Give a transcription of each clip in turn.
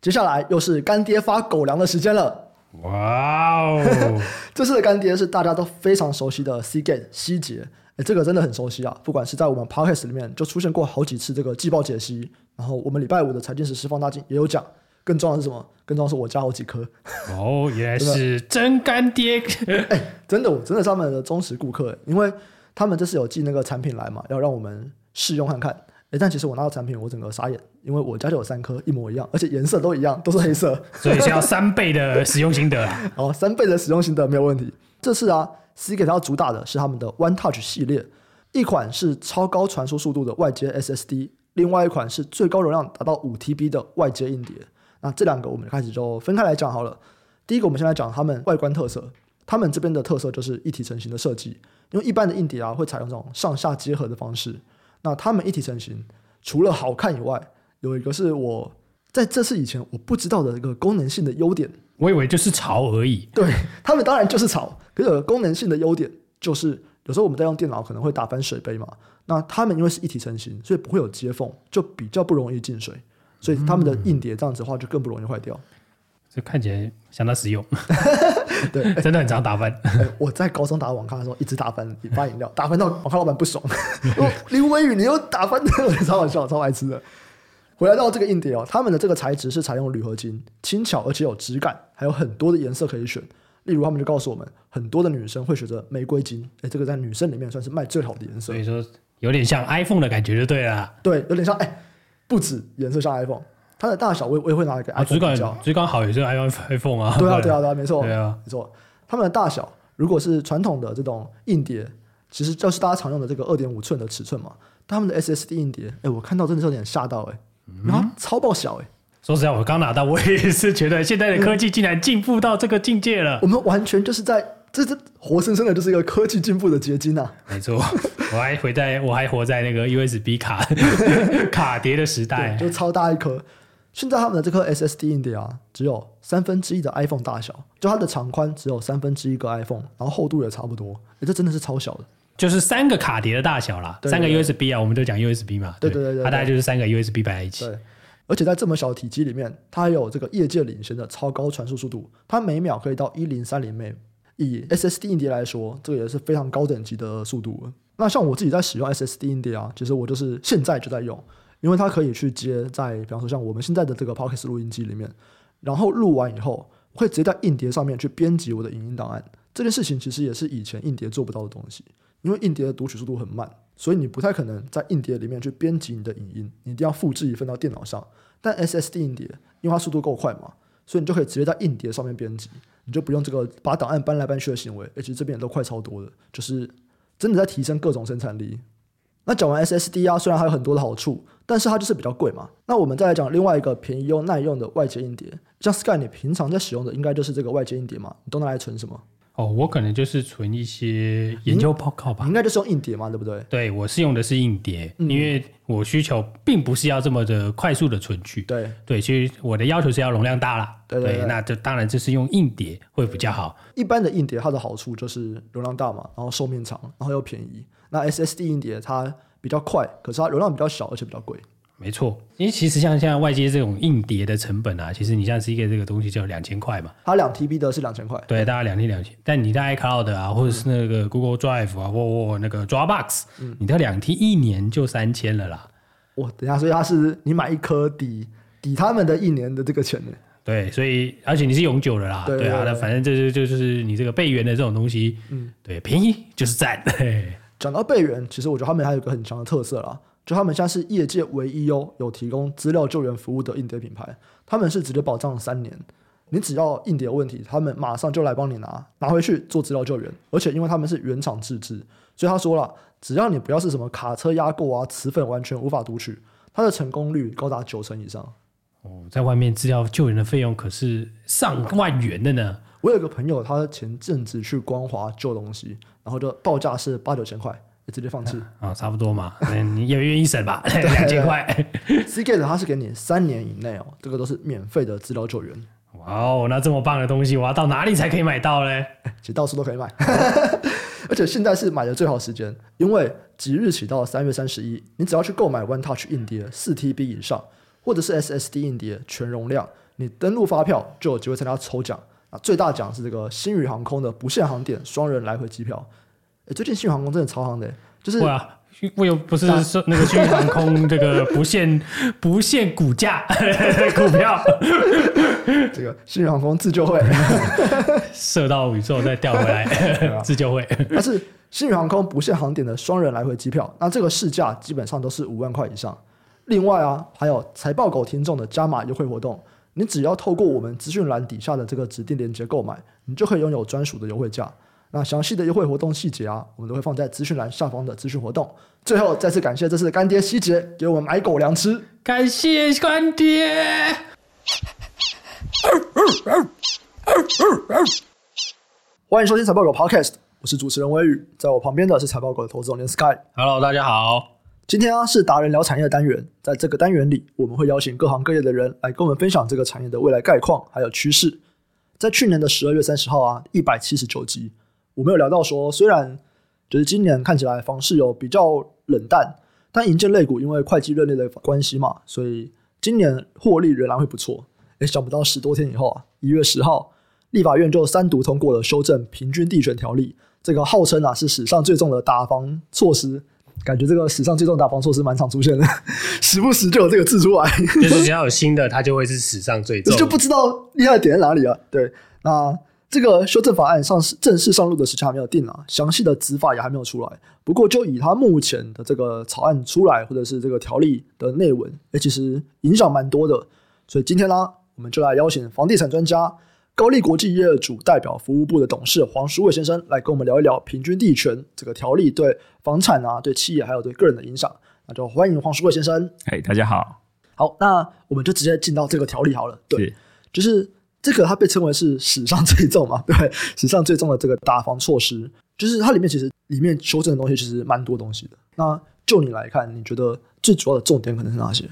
接下来又是干爹发狗粮的时间了。哇哦！这次的干爹是大家都非常熟悉的 Seagate 希杰，哎，这个真的很熟悉啊！不管是在我们 Podcast 里面就出现过好几次这个季报解析，然后我们礼拜五的财经时事放大镜也有讲。更重要的是什么？更重要的是我家好几颗。哦，原来是 真干爹！哎，真的，我真的是他们的忠实顾客，因为他们这次有寄那个产品来嘛，要让我们试用看看。哎，但其实我拿到产品，我整个傻眼，因为我家就有三颗一模一样，而且颜色都一样，都是黑色，所以是要三倍的使用心得啊！哦，三倍的使用心得没有问题。这次啊，Seagate 要主打的是他们的 One Touch 系列，一款是超高传输速度的外接 SSD，另外一款是最高容量达到五 TB 的外接硬碟。那这两个我们开始就分开来讲好了。第一个，我们先来讲他们外观特色。他们这边的特色就是一体成型的设计，因为一般的硬碟啊会采用这种上下结合的方式。那他们一体成型，除了好看以外，有一个是我在这次以前我不知道的一个功能性的优点。我以为就是潮而已。对，他们当然就是潮，可是有功能性的优点就是有时候我们在用电脑可能会打翻水杯嘛，那他们因为是一体成型，所以不会有接缝，就比较不容易进水，所以他们的硬碟这样子的话就更不容易坏掉。这看起来相当实用，对，真的很常打翻。我在高中打网咖的时候，一直打翻，发饮料，打翻到网咖老板不爽。林威宇，你又打翻，超好笑，超爱吃的。回来到这个硬碟哦，他们的这个材质是采用铝合金，轻巧而且有质感，还有很多的颜色可以选。例如，他们就告诉我们，很多的女生会选择玫瑰金，哎，这个在女生里面算是卖最好的颜色。所以说，有点像 iPhone 的感觉就对了。对，有点像，哎，不止颜色像 iPhone。它的大小我我也会拿来给 iPhone 比较，最刚好也是 iPhone iPhone 啊。对啊对啊对啊，没错，对啊没错。它们的大小如果是传统的这种硬碟，其实就是大家常用的这个二点五寸的尺寸嘛。他们的 SSD 硬碟，哎，我看到真的是有点吓到哎，然后超爆小哎。说实在，我刚拿到，我也是觉得现在的科技竟然进步到这个境界了。我们完全就是在这这活生生的，就是一个科技进步的结晶啊。没错，我还活在我还活在那个 USB 卡 卡碟的时代，就超大一颗。现在他们的这颗 SSD 硬碟啊，只有三分之一的 iPhone 大小，就它的长宽只有三分之一个 iPhone，然后厚度也差不多，哎，这真的是超小的，就是三个卡碟的大小啦，三个 USB 啊，我们都讲 USB 嘛，对对对，对，它大概就是三个 USB 摆在一起。对，而且在这么小的体积里面，它还有这个业界领先的超高传输速度，它每秒可以到一零三零 M，以 SSD 硬碟来说，这个也是非常高等级的速度。那像我自己在使用 SSD 硬碟啊，其实我就是现在就在用。因为它可以去接在，比方说像我们现在的这个 Podcast 录音机里面，然后录完以后，会直接在硬碟上面去编辑我的影音档案。这件事情其实也是以前硬碟做不到的东西，因为硬碟的读取速度很慢，所以你不太可能在硬碟里面去编辑你的影音，你一定要复制一份到电脑上。但 SSD 硬碟，因为它速度够快嘛，所以你就可以直接在硬碟上面编辑，你就不用这个把档案搬来搬去的行为，而且这边也都快超多的，就是真的在提升各种生产力。那讲完 SSD 啊，虽然还有很多的好处，但是它就是比较贵嘛。那我们再来讲另外一个便宜又耐用的外接硬碟，像 Sky，你平常在使用的应该就是这个外接硬碟嘛？你都拿来存什么？哦，我可能就是存一些研究报告吧。你应该就是用硬碟嘛，对不对？对，我是用的是硬碟，嗯、因为我需求并不是要这么的快速的存取。对对，其实我的要求是要容量大啦。对对，对，对，那就当然就是用硬碟会比较好。一般的硬碟它的好处就是容量大嘛，然后寿命长，然后又便宜。那 SSD 硬碟它比较快，可是它流量比较小，而且比较贵。没错，因为其实像现在外接这种硬碟的成本啊，其实你像是一个这个东西就两千块嘛。它两 TB 的是两千块，对，大概两 T 两千。但你在 iCloud 啊，或者是那个 Google Drive 啊，或、嗯、或那个 Dropbox，嗯，你的两 T 一年就三千了啦。哇，等一下，所以它是你买一颗抵抵他们的一年的这个钱呢？对，所以而且你是永久的啦，对，啊，那反正这就就就是你这个备援的这种东西，嗯，对，便宜就是赞。讲到备援，其实我觉得他们还有一个很强的特色啦。就他们现在是业界唯一哦，有提供资料救援服务的硬碟品牌。他们是直接保障三年，你只要硬碟有问题，他们马上就来帮你拿拿回去做资料救援。而且因为他们是原厂自制，所以他说了，只要你不要是什么卡车压过啊，磁粉完全无法读取，它的成功率高达九成以上。哦，在外面资料救援的费用可是上万元的呢。我有个朋友，他前阵子去光华旧东西，然后就报价是八九千块。直接放弃 啊、哦，差不多嘛，你也愿意省吧？两千块，Seagate 它是给你三年以内哦，这个都是免费的资料救援。哇哦，那这么棒的东西，我要到哪里才可以买到嘞？其实到处都可以买。而且现在是买的最好时间，因为即日起到三月三十一，你只要去购买 One Touch 硬碟四 TB 以上，或者是 SSD 硬碟全容量，你登录发票就有机会参加抽奖。啊，最大奖是这个星宇航空的不限航点双人来回机票。诶，最近星宇航空真的超夯的，就是。我又不是说那个新宇航空这个不限不限股价股票，这个新宇航空自救会 射到宇宙再掉回来自救会。但是新宇航空不限航点的双人来回机票，那这个市价基本上都是五万块以上。另外啊，还有财报狗听众的加码优惠活动，你只要透过我们资讯栏底下的这个指定链接购买，你就可以拥有专属的优惠价。那详细的优惠活动细节啊，我们都会放在资讯栏下方的资讯活动。最后，再次感谢这次的干爹希杰给我们买狗粮吃，感谢干爹。欢迎收听财报狗 Podcast，我是主持人威宇，在我旁边的是财报狗的投资总监 Sky。Hello，大家好。今天啊是达人聊产业的单元，在这个单元里，我们会邀请各行各业的人来跟我们分享这个产业的未来概况还有趋势。在去年的十二月三十号啊，一百七十九集。我们有聊到说，虽然就是今年看起来房市有比较冷淡，但银建类股因为会计认列的关系嘛，所以今年获利仍然会不错。诶，想不到十多天以后啊，一月十号，立法院就三读通过了修正平均地权条例，这个号称啊是史上最重的打房措施。感觉这个史上最重大防措施蛮常出现的，时不时就有这个字出来。就是只要有新的，它就会是史上最重。就不知道厉害的点在哪里啊？对，那。这个修正法案上市正式上路的时间还没有定啊，详细的执法也还没有出来。不过就以它目前的这个草案出来，或者是这个条例的内文，诶，其实影响蛮多的。所以今天呢，我们就来邀请房地产专家、高力国际业主代表服务部的董事黄淑伟先生来跟我们聊一聊平均地权这个条例对房产啊、对企业还有对个人的影响。那就欢迎黄淑伟先生。嘿，大家好。好，那我们就直接进到这个条例好了。对，是就是。这个它被称为是史上最重嘛？对，史上最重的这个打房措施，就是它里面其实里面修正的东西其实蛮多东西的。那就你来看，你觉得最主要的重点可能是哪些？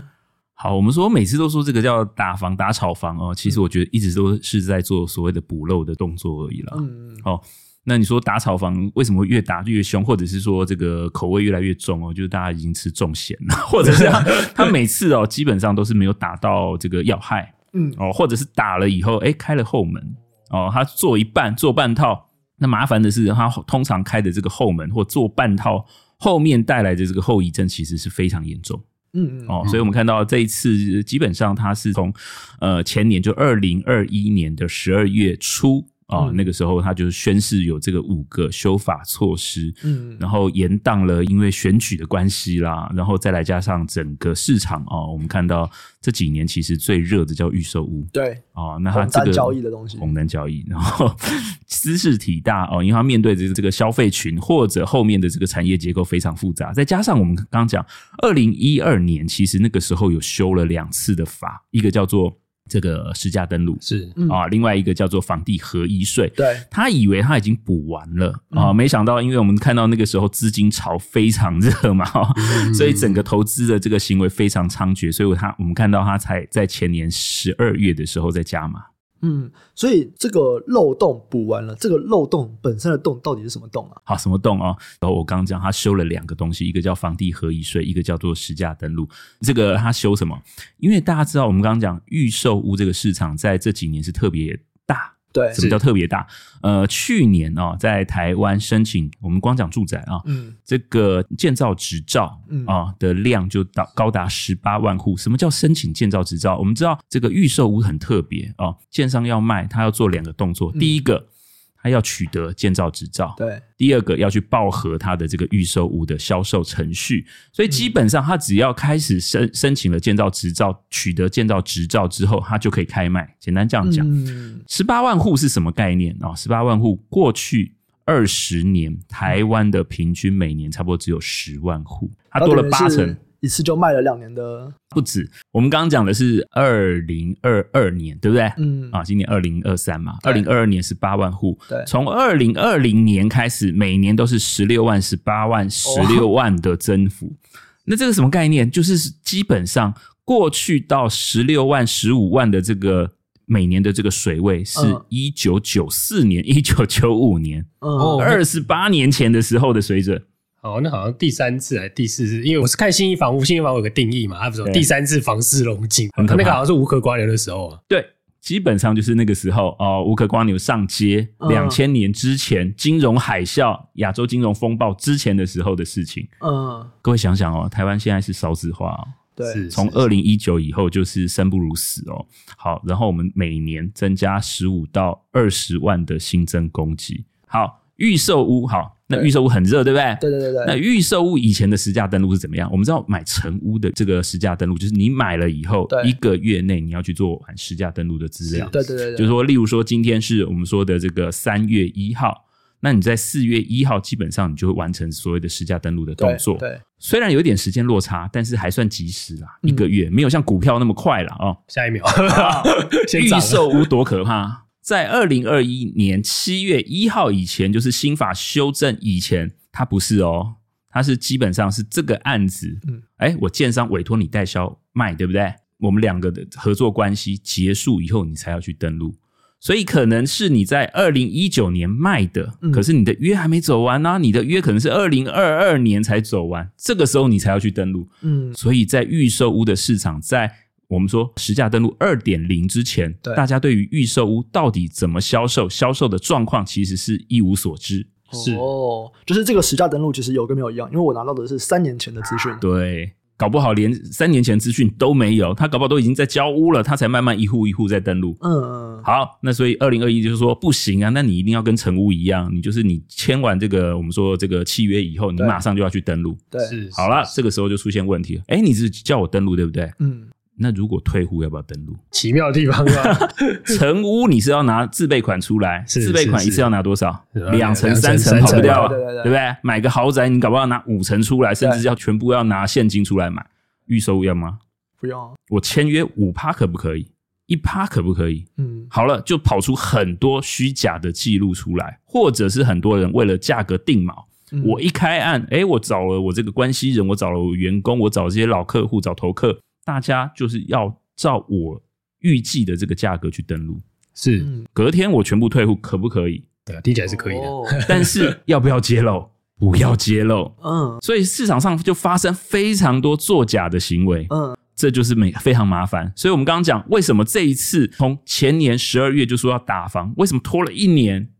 好，我们说每次都说这个叫打房打炒房哦，其实我觉得一直都是在做所谓的补漏的动作而已啦。嗯，哦，那你说打炒房为什么越打越凶，或者是说这个口味越来越重哦？就是大家已经吃重咸了，或者是他，他每次哦基本上都是没有打到这个要害。嗯哦，或者是打了以后，哎，开了后门哦，他做一半做半套，那麻烦的是，他通常开的这个后门或做半套，后面带来的这个后遗症其实是非常严重。嗯哦，所以我们看到这一次基本上它是从呃前年就二零二一年的十二月初。啊、哦，那个时候他就是宣示有这个五个修法措施，嗯，然后延宕了，因为选举的关系啦，然后再来加上整个市场啊、哦，我们看到这几年其实最热的叫预售屋，对，啊、哦，那它这个交易的东西，红单交易，然后 兹事体大哦，因为它面对的这个消费群或者后面的这个产业结构非常复杂，再加上我们刚刚讲，二零一二年其实那个时候有修了两次的法，一个叫做。这个实价登录。是。啊，另外一个叫做房地合一税。对，他以为他已经补完了啊，没想到，因为我们看到那个时候资金潮非常热嘛，所以整个投资的这个行为非常猖獗，所以他我们看到他才在前年十二月的时候在加码。嗯，所以这个漏洞补完了，这个漏洞本身的洞到底是什么洞啊？好，什么洞啊？然后我刚刚讲他修了两个东西，一个叫房地合一税，一个叫做实价登录。这个他修什么？因为大家知道，我们刚刚讲预售屋这个市场在这几年是特别大。对，什么叫特别大？呃，去年哦，在台湾申请，我们光讲住宅啊，嗯，这个建造执照啊的量就到高达十八万户。什么叫申请建造执照？我们知道这个预售屋很特别啊，建商要卖，他要做两个动作，第一个。他要取得建造执照，对，第二个要去报核他的这个预售屋的销售程序，所以基本上他只要开始申申请了建造执照，取得建造执照之后，他就可以开卖。简单这样讲，十八万户是什么概念啊？十八万户过去二十年，台湾的平均每年差不多只有十万户，它多了八成。一次就卖了两年的不止，我们刚刚讲的是二零二二年，对不对？嗯。啊，今年二零二三嘛，二零二二年是八万户，对，从二零二零年开始，每年都是十六万、十八万、十六万的增幅。那这个什么概念？就是基本上过去到十六万、十五万的这个每年的这个水位是嗯。一九九四年、一九九五年，嗯，二十八年前的时候的水准。好，那好像第三次还是第四次？因为我是看新一房屋，新一房屋有个定义嘛，它不是有对第三次房市龙井，那个好像是无壳蜗牛的时候啊。对，基本上就是那个时候哦，无壳蜗牛上街，嗯两千年之前，金融海啸、亚洲金融风暴之前的时候的事情。嗯，各位想想哦，台湾现在是少子化哦，对，是从二零一九以后就是生不如死哦。好，然后我们每年增加十五到二十万的新增供给。好，预售屋好，那对预售屋很热，对不对？对对对那对，预售屋以前的实价登录是怎么样？我们知道买成屋的这个实价登录，就是你买了以后一个月内你要去做完实价登录的资料。对对对，就是说，例如说今天是我们说的这个三月一号，那你在四月一号基本上你就会完成所谓的实价登录的动作。对，虽然有点时间落差，但是还算及时啦，嗯一个月没有像股票那么快了哦。下一秒，预售屋多可怕！在二零二一年七月一号以前，就是新法修正以前，它不是哦，它是基本上是这个案子，嗯，哎，我建商委托你代销卖，对不对？我们两个的合作关系结束以后，你才要去登录，所以可能是你在二零一九年卖的，嗯可是你的约还没走完呢、啊，你的约可能是二零二二年才走完，这个时候你才要去登录。嗯，所以在预售屋的市场，在我们说实价登录二点零之前，对大家对于预售屋到底怎么销售、销售的状况，其实是一无所知。是哦，就是这个实价登录其实有跟没有一样，因为我拿到的是三年前的资讯，对，搞不好连三年前资讯都没有，他搞不好都已经在交屋了，他才慢慢一户一户在登录。嗯嗯，好，那所以二零二一就是说不行啊，那你一定要跟成屋一样，你就是你签完这个我们说这个契约以后，你对马上就要去登录。对，是好了，这个时候就出现问题了。哎，你是叫我登录对不对？嗯，那如果退户要不要登录？奇妙的地方啊，成屋你是要拿自备款出来，自备款一次要拿多少？是两成、三成跑不掉啊，对不对？买个豪宅，你搞不好拿五成出来，甚至要全部要拿现金出来买。预售要吗？不用啊，我签约五趴可不可以？一趴可不可以？嗯，好了，就跑出很多虚假的记录出来，或者是很多人为了价格定锚。嗯我一开案，诶，我找了我这个关系人，我找了我员工，我找这些老客户，找投客，大家就是要照我预计的这个价格去登录。是嗯隔天我全部退户，可不可以？对啊，听起来是可以的。哦 但是要不要揭露？不要揭露。嗯所以市场上就发生非常多作假的行为，嗯这就是每非常麻烦。所以我们刚刚讲，为什么这一次从前年十二月就说要打房，为什么拖了一年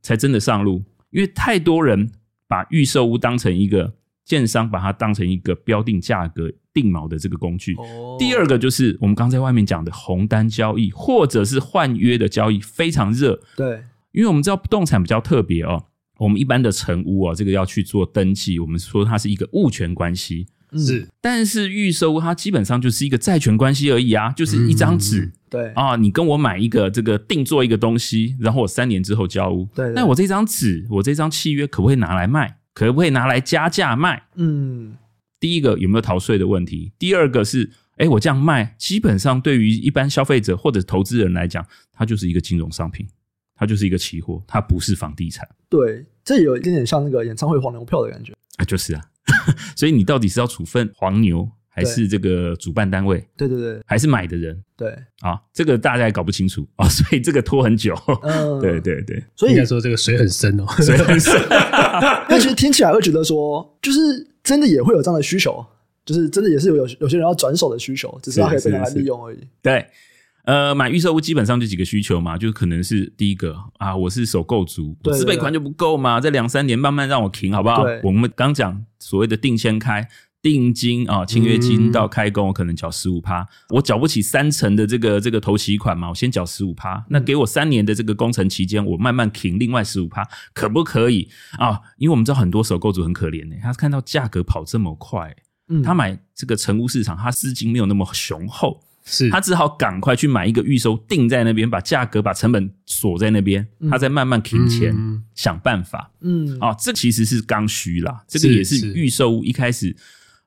才真的上路？因为太多人把预售屋当成一个建商，把它当成一个标定价格定锚的这个工具。哦，第二个就是我们刚在外面讲的红单交易，或者是换约的交易，非常热。对，因为我们知道不动产比较特别哦，我们一般的成屋哦，这个要去做登记，我们说它是一个物权关系，嗯。是。但是预售屋它基本上就是一个债权关系而已啊，就是一张纸、对。啊，你跟我买一个这个定做一个东西，然后我三年之后交屋，对对。那我这张纸，我这张契约可不可以拿来卖？可不可以拿来加价卖？嗯第一个有没有逃税的问题？第二个是，哎，我这样卖，基本上对于一般消费者或者投资人来讲，它就是一个金融商品，它就是一个期货，它不是房地产对，这有一点点像那个演唱会黄牛票的感觉，啊，就是啊。所以你到底是要处分黄牛，还是这个主办单位，对对对还是买的人对，啊？这个大家也搞不清楚啊，所以这个拖很久。嗯，对，对对，所以应该说这个水很深哦。所以很深那其实听起来会觉得说，就是真的也会有这样的需求，就是真的也是有有有些人要转手的需求，只是他可以被拿来利用而已。对。呃，买预售屋基本上就几个需求嘛，就可能是第一个啊，我是首购族，自备款就不够嘛，在两三年慢慢让我停，好不好？我们刚讲所谓的定先开定金啊，签约金嗯。到开工，我可能缴十五趴，我缴不起三成的这个这个头期款嘛，我先缴十五趴，那给我三年的这个工程期间，我慢慢停另外十五趴，可不可以？啊？因为我们知道很多首购族很可怜呢、他看到价格跑这么快，嗯，他买这个成屋市场，他资金没有那么雄厚。是。他只好赶快去买一个预售，定在那边，把价格、把成本锁在那边，嗯。他再慢慢停钱，嗯。想办法。嗯。啊。这其实是刚需啦，这个也是是。预售屋一开始，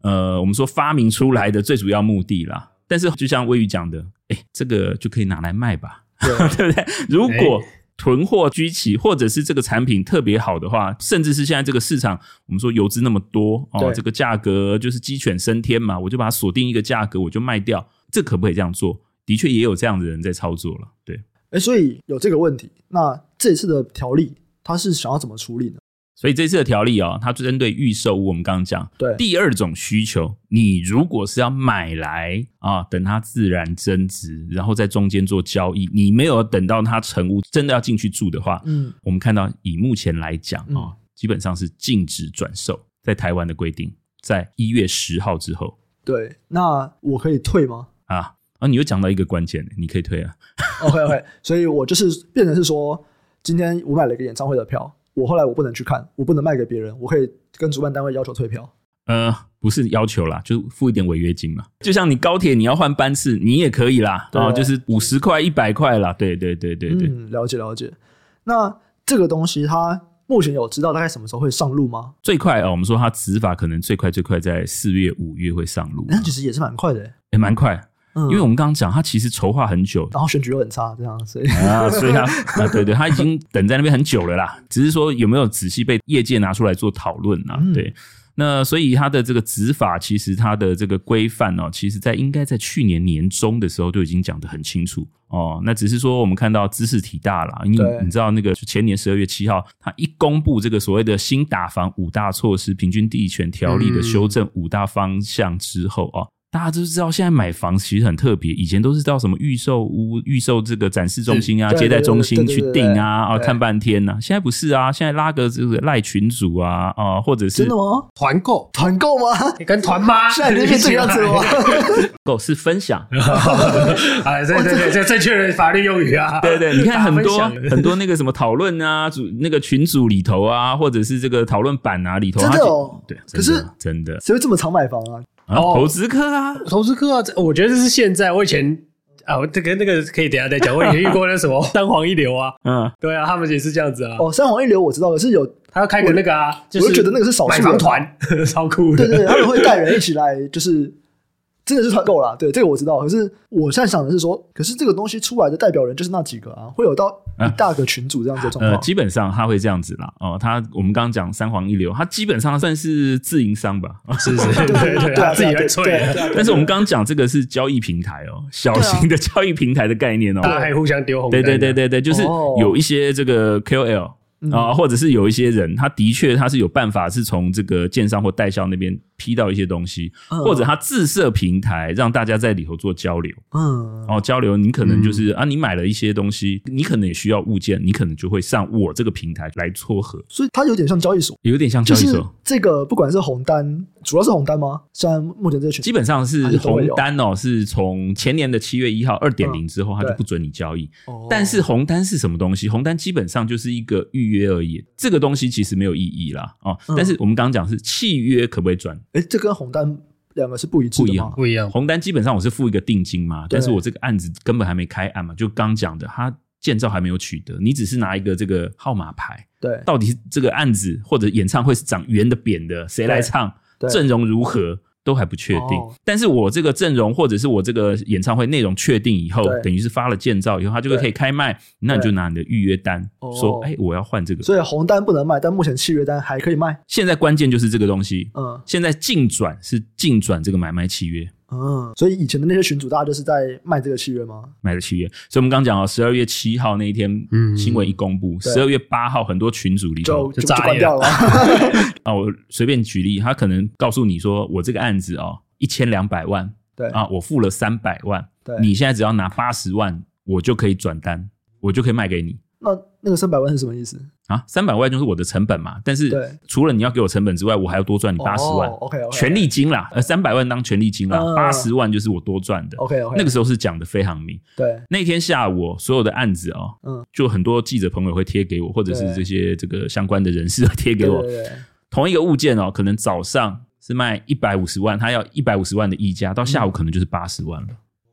呃，我们说发明出来的最主要目的啦。但是就像微宇讲的，哎，这个就可以拿来卖吧，对 对不对？如果囤货居奇，或者是这个产品特别好的话，甚至是现在这个市场，我们说游资那么多哦，这个价格就是鸡犬升天嘛，我就把它锁定一个价格，我就卖掉，这可不可以这样做？的确也有这样的人在操作了。对，哎，所以有这个问题，那这次的条例它是想要怎么处理呢？所以这次的条例哦，它针对预售屋，我们刚刚讲，对第二种需求，你如果是要买来啊，等它自然增值，然后在中间做交易，你没有等到它成屋，真的要进去住的话，嗯，我们看到以目前来讲啊、嗯，基本上是禁止转售，在台湾的规定，在一月十号之后，对，那我可以退吗？啊啊，你又讲到一个关键，你可以退啊。OK OK，所以我就是变成是说，今天我买了一个演唱会的票。我后来我不能去看，我不能卖给别人，我可以跟主办单位要求退票。呃，不是要求啦，就付一点违约金嘛。就像你高铁你要换班次，你也可以啦，啊、哦，就是五十块、一百块啦。对对对对对，嗯，了解了解。那这个东西它目前有知道大概什么时候会上路吗？最快哦，我们说它执法可能最快最快在四月、五月会上路。那其实也是蛮快的，也蛮快。嗯，因为我们刚刚讲，他其实筹划很久，然后选举又很差，这样，所以啊，所以他 啊，对对，他已经等在那边很久了啦。只是说有没有仔细被业界拿出来做讨论啊？嗯、对，那所以他的这个执法，其实他的这个规范哦，其实在应该在去年年中的时候就已经讲得很清楚哦。那只是说我们看到知识体大了，因为你知道那个前年十二月七号，他一公布这个所谓的新打房五大措施、平均地权条例的修正五大方向之后哦。嗯大家都知道，现在买房其实很特别。以前都是到什么预售屋、预售这个展示中心啊、接待中心去订啊，啊，看半天呐、啊。现在不是啊，现在拉个这个赖群主啊，啊，或者是真的吗？团购，团购吗？你跟团妈？现在你是这样子吗？购是分享啊，对对对，这正确的法律用语啊。对对，你看很多很多那个什么讨论啊，组那个群组里头啊，或者是这个讨论版啊里头，真的哦。对，可是真的，谁会这么常买房啊？啊、投资客啊，投资客啊，我觉得这是现在。我以前啊，这个那个可以等一下再讲。我以前遇过那什么 三黄一流啊，嗯，对啊，他们也是这样子啊。哦，三黄一流我知道，可是有他要开个那个啊，就是、我就觉得那个是少数买房团，超酷的。对对对，他们会带人一起来，就是。真的是团购啦，对，这个我知道。可是我现在想的是说，可是这个东西出来的代表人就是那几个啊，会有到一大个群主这样子的状况。呃，基本上他会这样子啦。哦，他我们刚刚讲三皇一流，他基本上算是自营商吧？是是，对 对对，对，对，自己来吹。但是我们刚刚讲这个是交易平台哦，小型的交易平台的概念哦，大家还互相丢红。对对对对对，就是有一些这个 KOL。啊、嗯，或者是有一些人，他的确他是有办法是从这个建商或代销那边批到一些东西，嗯、或者他自设平台让大家在里头做交流。嗯，哦，交流你可能就是、嗯、啊，你买了一些东西，你可能也需要物件，你可能就会上我这个平台来撮合。所以它有点像交易所，有点像交易所。就是、这个不管是红单，主要是红单吗？像目前这群基本上是红单哦，是从前年的七月一号二点零之后，它就不准你交易。哦，但是红单是什么东西？红单基本上就是一个预。约而已，这个东西其实没有意义啦，哦。但是我们刚刚讲是契约可不可以转？哎、嗯，这跟红单两个是不一致的吗？不一样，红单基本上我是付一个定金嘛，但是我这个案子根本还没开案嘛，就刚讲的，他建造还没有取得，你只是拿一个这个号码牌。对，到底这个案子或者演唱会是长圆的、扁的，谁来唱？阵容如何？都还不确定，哦，但是我这个阵容或者是我这个演唱会内容确定以后，等于是发了建造以后，他就会可以开卖，那你就拿你的预约单说，哎，我要换这个。所以红单不能卖，但目前契约单还可以卖。现在关键就是这个东西，嗯，现在净转是净转这个买卖契约。嗯，所以以前的那些群主，大家就是在卖这个契约吗？卖的契约。所以我们刚刚讲哦，十二月七号那一天，嗯，新闻一公布，十二月八号很多群主里头就就关掉了。啊，我随便举例，他可能告诉你说，我这个案子哦，一千两百万，对啊，我付了三百万，对，你现在只要拿八十万，我就可以转单，我就可以卖给你。那那个三百万是什么意思啊？三百万就是我的成本嘛，但是除了你要给我成本之外，我还要多赚你八十万。哦、OK 权利金啦，呃，三百万当权利金啦，八十万就是我多赚的。OK 那个时候是讲的非常明。对，那天下午所有的案子哦，嗯，就很多记者朋友会贴给我，或者是这些这个相关的人士贴给我。同一个物件哦，可能早上是卖一百五十万，他要一百五十万的溢价，到下午可能就是八十万了，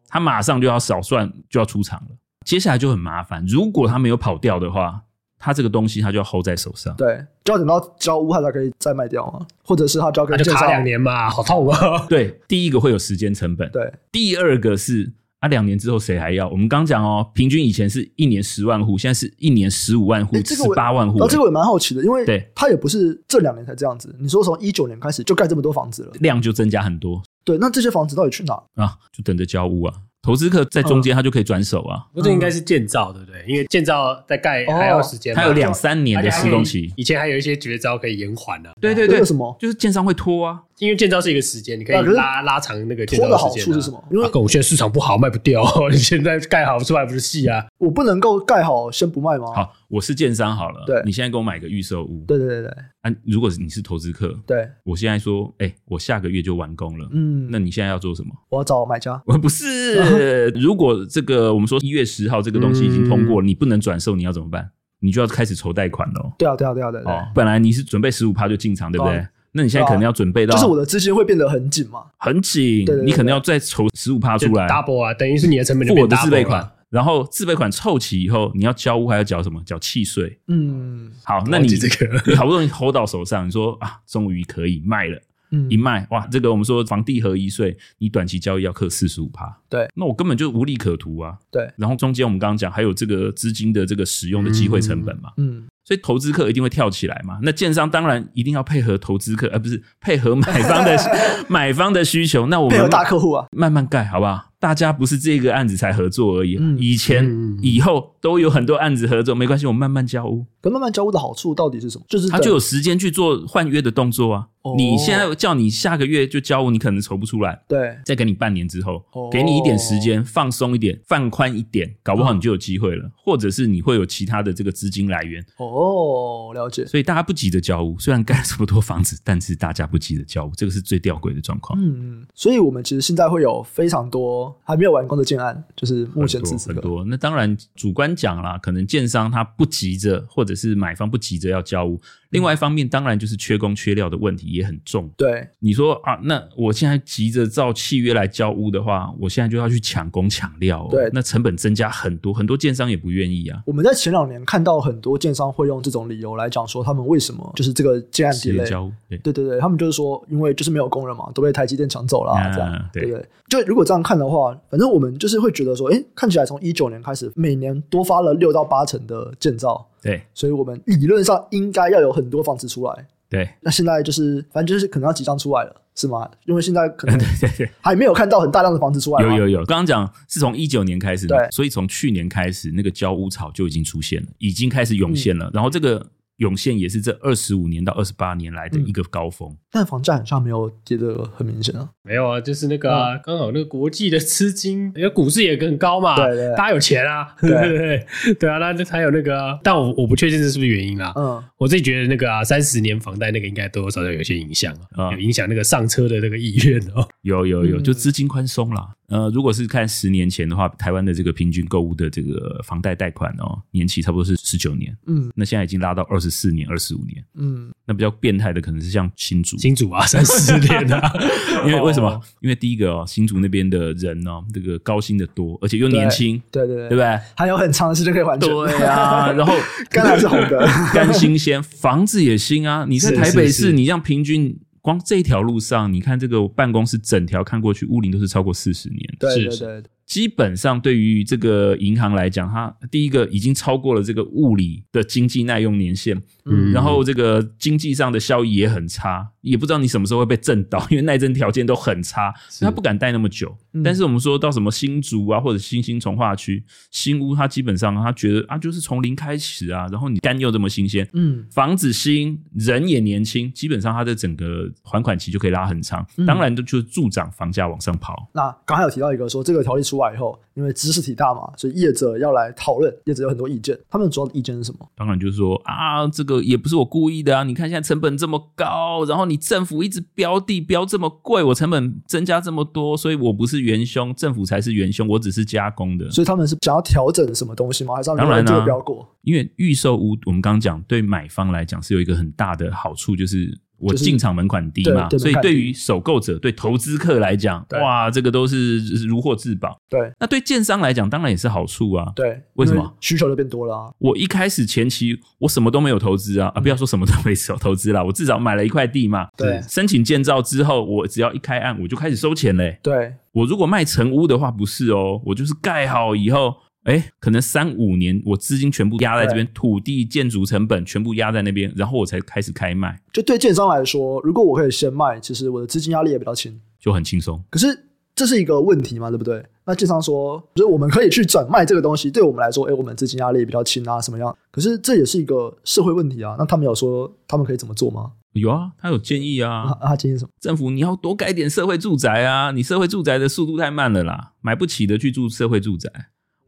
他马上就要少算就要出场了，接下来就很麻烦。如果他没有跑掉的话。他这个东西，他就要 hold 在手上，对，就要等到交屋，他才可以再卖掉嘛，或者是他交给就卡两年嘛，好痛啊！对，第一个会有时间成本，对，第二个是啊，两年之后谁还要？我们刚讲哦，平均以前是一年十万户，现在是一年十五万户，十八万户。这个我也蛮好奇的，因为对，他也不是这两年才这样子。你说从一九年开始就盖这么多房子了，量就增加很多。对，那这些房子到底去哪啊？就等着交屋啊。投资客在中间他就可以转手啊。不，这应该是建造，对不对？因为建造在盖还要时间，它有两三年的施工期。以前还有一些绝招可以延缓的。对对对，为什么？就是建商会拖啊。因为建造是一个时间，你可以拉拉长那个建造的时间。拖的好处是什么？因为我现在市场不好，卖不掉。你现在盖好出来不是戏啊？我不能够盖好先不卖吗？好，我是建商好了。对，你现在给我买个预售屋。对对对对。啊，如果你是投资客，对，我现在说，哎，我下个月就完工了。嗯，那你现在要做什么？我要找买家。我 不是，如果这个我们说一月十号这个东西已经通过了，你不能转售，你要怎么办？你就要开始筹贷款喽。对啊，对啊，对啊，对。哦，本来你是准备十五趴就进场，对不对？那你现在可能要准备到，就是我的资金会变得很紧嘛，很紧，你可能要再筹十五趴出来，double 啊，等于是你的成本就付我的自备款，然后自备款凑齐以后，你要交屋还要缴什么？缴契税。嗯，好，那你这个。你好不容易 hold 到手上，你说啊，终于可以卖了。嗯，一卖哇，这个我们说房地合一税，你短期交易要课四十五趴，对，那我根本就无利可图啊，对。然后中间我们刚刚讲还有这个资金的这个使用的机会成本嘛，嗯，所以投资客一定会跳起来嘛。那建商当然一定要配合投资客，而不是配合买方的 买方的需求。那我们配合大客户啊，慢慢盖好不好？大家不是这个案子才合作而已，嗯以前以后都有很多案子合作，没关系，我们慢慢交屋。可慢慢交屋的好处到底是什么？就是他就有时间去做换约的动作啊。你现在叫你下个月就交屋，你可能筹不出来。对，再给你半年之后，给你一点时间，放松一点，放宽一点，搞不好你就有机会了。或者是你会有其他的这个资金来源。哦，了解。所以大家不急着交屋，虽然盖了这么多房子，但是大家不急着交屋，这个是最吊诡的状况。嗯，所以我们其实现在会有非常多还没有完工的建案，就是目前此时很多。那当然主观讲啦，可能建商他不急着，或者是买方不急着要交屋。另外一方面，当然就是缺工缺料的问题也很重。对，你说啊，那我现在急着照契约来交屋的话，我现在就要去抢工抢料哦。对，那成本增加很多，很多建商也不愿意啊。我们在前两年看到很多建商会用这种理由来讲说，他们为什么就是这个建案 delay 交屋。对对对，他们就是说，因为就是没有工人嘛，都被台积电抢走了，这样对不对？就如果这样看的话，反正我们就是会觉得说，哎，看起来从一九年开始，每年多发了六到八成的建造。对，所以我们理论上应该要有很多房子出来。对，那现在就是反正就是可能要即将出来了，是吗？因为现在可能 还没有看到很大量的房子出来。有有有，刚刚讲是从一九年开始，对，所以从去年开始，那个交屋潮就已经出现了，已经开始涌现了。嗯、然后这个。涌现也是这二十五年到二十八年来的一个高峰，嗯、但房价好像没有跌得很明显啊。没有啊，就是那个刚、啊、好那个国际的资金，因为股市也更高嘛，对对，对，大家有钱啊，对。对对，对啊，那就才有那个、啊，但我我不确定这是不是原因啦。嗯，我自己觉得那个啊，三十年房贷那个应该多多少少有些影响啊，有影响那个上车的那个意愿哦。有有有，就资金宽松啦。呃，如果是看十年前的话，台湾的这个平均购物的这个房贷贷款哦，年期差不多是十九年。嗯，那现在已经拉到二十四年、二十五年。嗯，那比较变态的可能是像新竹，新竹啊，三十年啊。因为为什么？因为第一个哦，新竹那边的人哦，这个高薪的多，而且又年轻，对对对，对不对？还有很长的时间可以还钱。对啊，然后肝还是红的，肝新鲜，房子也新啊。你在台北市，你这样平均。光这一条路上，你看这个办公室整条看过去，屋龄都是超过四十年。对对对。基本上，对于这个银行来讲，它第一个已经超过了这个物理的经济耐用年限，嗯，然后这个经济上的效益也很差，也不知道你什么时候会被震倒，因为耐震条件都很差，所以它不敢待那么久。嗯、但是我们说到什么新竹啊，或者新兴从化区新屋，他基本上他觉得啊，就是从零开始啊，然后你肝又这么新鲜，嗯，房子新，人也年轻，基本上他的整个还款期就可以拉很长，嗯、当然就就助长房价往上跑。那刚才有提到一个说这个条例。出来以后，因为知识体大嘛，所以业者要来讨论，业者有很多意见。他们主要的意见是什么？当然就是说啊，这个也不是我故意的啊！你看现在成本这么高，然后你政府一直标地标这么贵，我成本增加这么多，所以我不是元凶，政府才是元凶，我只是加工的。所以他们是想要调整什么东西吗？还是当然这个标过？因为预售屋，我们刚刚讲，对买方来讲是有一个很大的好处，就是。我进场门槛低嘛，所以对于首购者、对投资客来讲，哇，这个都是如获至宝。对，那对建商来讲，当然也是好处啊。对，为什么？需求就变多了啊。我一开始前期我什么都没有投资啊，啊，不要说什么都没有投资啦，我至少买了一块地嘛。对，申请建造之后，我只要一开案，我就开始收钱嘞。对，我如果卖成屋的话，不是哦，我就是盖好以后。哎，可能三五年，我资金全部压在这边，土地、建筑成本全部压在那边，然后我才开始开卖。就对建商来说，如果我可以先卖，其实我的资金压力也比较轻，就很轻松。可是这是一个问题嘛，对不对？那建商说，就是我们可以去转卖这个东西，对我们来说，哎，我们资金压力比较轻啊，什么样？可是这也是一个社会问题啊。那他们有说他们可以怎么做吗？有啊，他有建议啊。啊，他建议什么？政府你要多盖点社会住宅啊，你社会住宅的速度太慢了啦，买不起的去住社会住宅。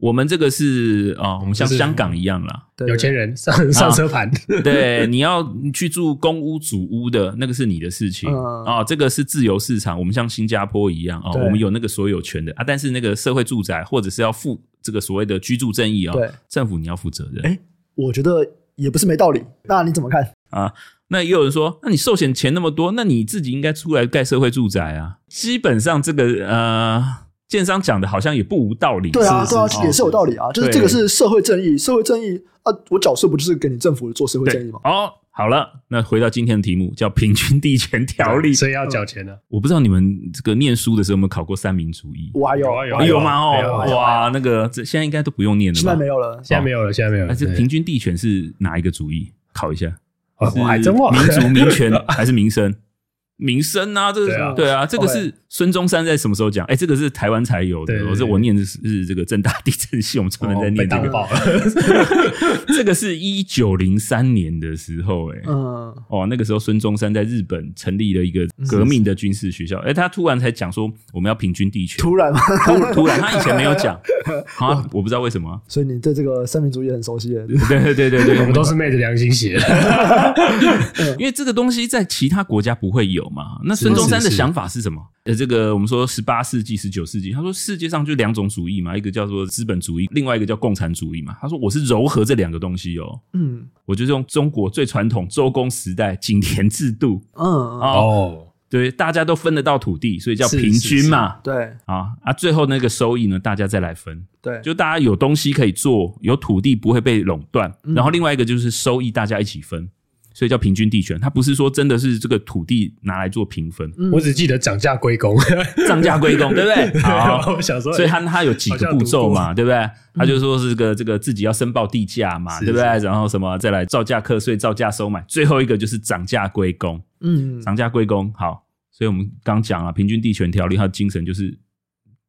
我们这个是啊、哦，我们像香港一样啦，有钱人上上车盘。对，你要去住公屋、主屋的那个是你的事情啊、嗯哦。这个是自由市场，我们像新加坡一样啊、哦，我们有那个所有权的啊。但是那个社会住宅或者是要负这个所谓的居住正义啊、哦，政府你要负责任。哎，我觉得也不是没道理。那你怎么看啊？那也有人说，那你寿险钱那么多，那你自己应该出来盖社会住宅啊。基本上这个呃。建商讲的好像也不无道理，对啊，对啊，也是有道理啊。就是这个是社会正义，社会正义啊，我缴税不就是给你政府做社会正义吗？哦，好了，那回到今天的题目，叫平均地权条例，所以要缴钱的。我不知道你们这个念书的时候有没有考过三民主义？我还有，有有吗？哦，哇，那个这现在应该都不用念了，现在没有了，现在没有了，现在没有了。这平均地权是哪一个主义？考一下，我还真忘了，民族民权还是民生？民生啊，这个是对啊，这个是孙中山在什么时候讲？哎，这个是台湾才有的。我这我念的是这个正大地震系，我们专门在念这个。这个是一九零三年的时候，哎，嗯，哦，那个时候孙中山在日本成立了一个革命的军事学校。哎，他突然才讲说我们要平均地权，突然吗？突突然，他以前没有讲 啊，我不知道为什么。所以你对这个三民主义很熟悉？对对对对对，我们都是昧着良心写的，因为这个东西在其他国家不会有。嘛，那孙中山的想法是什么？呃，这个我们说十八世纪、十九世纪，他说世界上就两种主义嘛，一个叫做资本主义，另外一个叫共产主义嘛。他说我是糅合这两个东西哦，嗯，我就是用中国最传统周公时代井田制度，嗯哦，对，大家都分得到土地，所以叫平均嘛，对。啊啊，最后那个收益呢，大家再来分，对，就大家有东西可以做，有土地不会被垄断，然后另外一个就是收益大家一起分。所以叫平均地权，它不是说真的是这个土地拿来做平分。我只记得涨价归公，涨价归公，对不对？好，我想说，所以它它有几个步骤嘛，对不对？他就说是个这个自己要申报地价嘛，对不对？然后什么再来造价课税、造价收买，最后一个就是涨价归公。嗯，涨价归公，好。所以我们刚讲了平均地权条例，它的精神就是。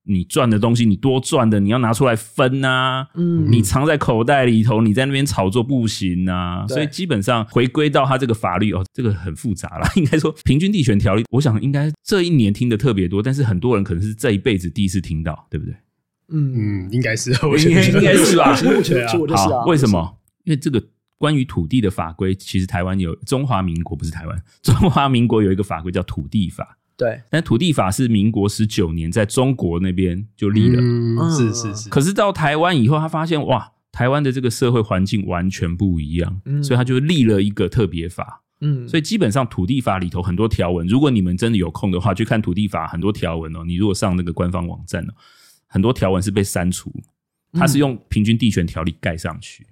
你赚的东西，你多赚的，你要拿出来分呐、啊。嗯，你藏在口袋里头，你在那边炒作不行呐、啊。所以基本上回归到它这个法律哦，这个很复杂啦。应该说，平均地权条例，我想应该这一年听的特别多，但是很多人可能是这一辈子第一次听到，对不对？嗯嗯，应该是，我应该应该是吧？目前我觉得，我就是啊。为什么？因为这个关于土地的法规，其实台湾有中华民国不是台湾，中华民国有一个法规叫土地法。对，但土地法是民国十九年在中国那边就立了，嗯，是是是。可是到台湾以后，他发现哇，台湾的这个社会环境完全不一样，嗯，所以他就立了一个特别法，嗯，所以基本上土地法里头很多条文，如果你们真的有空的话，去看土地法很多条文哦。你如果上那个官方网站哦，很多条文是被删除，它是用平均地权条例盖上去，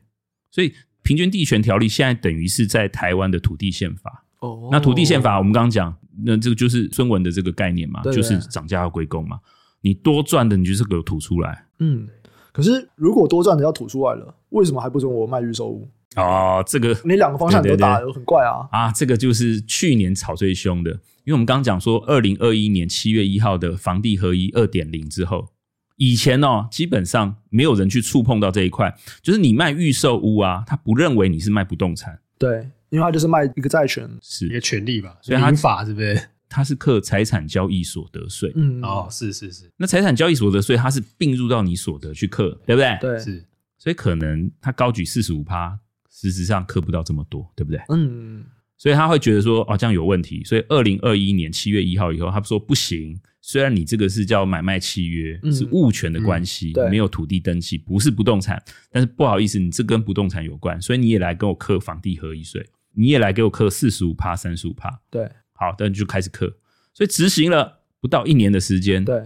所以平均地权条例现在等于是在台湾的土地宪法。哦，那土地宪法我们刚刚讲。那这个就是孙文的这个概念嘛，就是涨价要归公嘛。你多赚的，你就是给我吐出来。嗯，可是如果多赚的要吐出来了，为什么还不准我卖预售屋？哦，这个你两个方向都打得很怪啊。啊，这个就是去年炒最凶的，因为我们刚刚讲说，二零二一年七月一号的房地合一二点零之后，以前哦，基本上没有人去触碰到这一块，就是你卖预售屋啊，他不认为你是卖不动产。对。因为他就是卖一个债权，是一个权利吧，所以他法是不是？他是课财产交易所得税。嗯，哦，是是是。那财产交易所得税，它是并入到你所得去课，对不对？对，是。所以可能他高举四十五趴，实质上课不到这么多，对不对？嗯。所以他会觉得说，哦，这样有问题。所以二零二一年七月一号以后，他说不行。虽然你这个是叫买卖契约，是物权的关系，没有土地登记，不是不动产，但是不好意思，你这跟不动产有关，所以你也来跟我课房地合一税。你也来给我刻四十五趴、三十五趴，对，好，那你就开始刻。所以执行了不到一年的时间，对，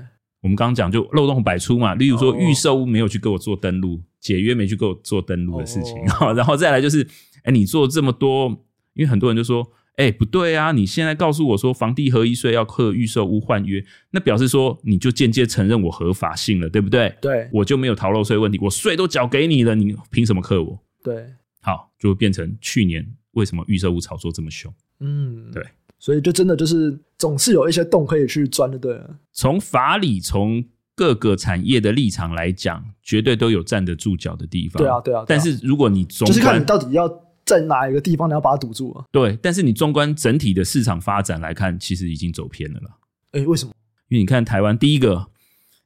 我们刚刚讲就漏洞百出嘛。例如说预售屋没有去给我做登录，解约没去给我做登录的事情，然后再来就是，哎，你做这么多，因为很多人就说，哎，不对啊，你现在告诉我说房地合一税要课预售屋换约，那表示说你就间接承认我合法性了，对不对？对，我就没有逃漏税问题，我税都缴给你了，你凭什么克我？对，好，就会变成去年。为什么预售屋炒作这么凶？嗯，对，所以就真的就是总是有一些洞可以去钻的，对。从法理从各个产业的立场来讲，绝对都有站得住脚的地方。对啊，对啊。但是如果你总就是看你到底要在哪一个地方，你要把它堵住啊。对，但是你纵观整体的市场发展来看，其实已经走偏了啦。哎，为什么？因为你看台湾第一个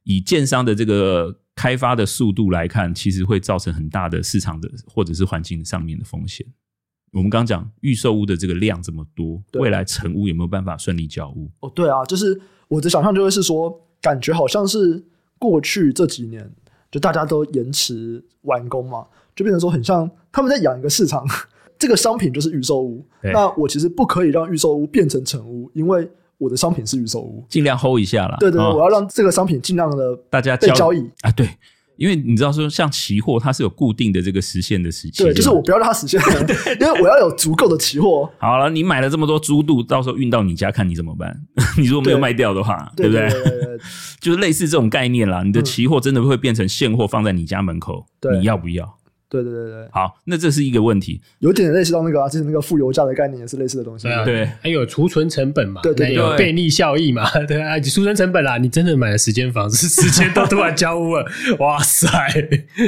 以建商的这个开发的速度来看，其实会造成很大的市场的或者是环境上面的风险。我们刚刚讲预售屋的这个量这么多，未来成屋有没有办法顺利交屋？哦，对啊，就是我的想象就会是说。感觉好像是过去这几年，就大家都延迟完工嘛，就变成说很像他们在养一个市场，这个商品就是预售屋。那我其实不可以让预售屋变成成屋，因为我的商品是预售屋，尽量 hold 一下啦。对对，对，哦、我要让这个商品尽量的大家被交易啊，对。因为你知道说，像期货它是有固定的这个实现的时期，对，就是我不要让它实现，因为我要有足够的期货。好了，你买了这么多猪肚，到时候运到你家，看你怎么办？你如果没有卖掉的话，对，对不对？就是类似这种概念啦。你的期货真的会变成现货放在你家门口，嗯、你要不要？对对对对，好，那这是一个问题，有点类似到那个啊，就是那个负油价的概念也是类似的东西。对啊，对，还有储存成本嘛，对对，对，有便利效益嘛，对啊，储存成本啦，你真的买了十间房子，十间都突然交屋了，哇塞，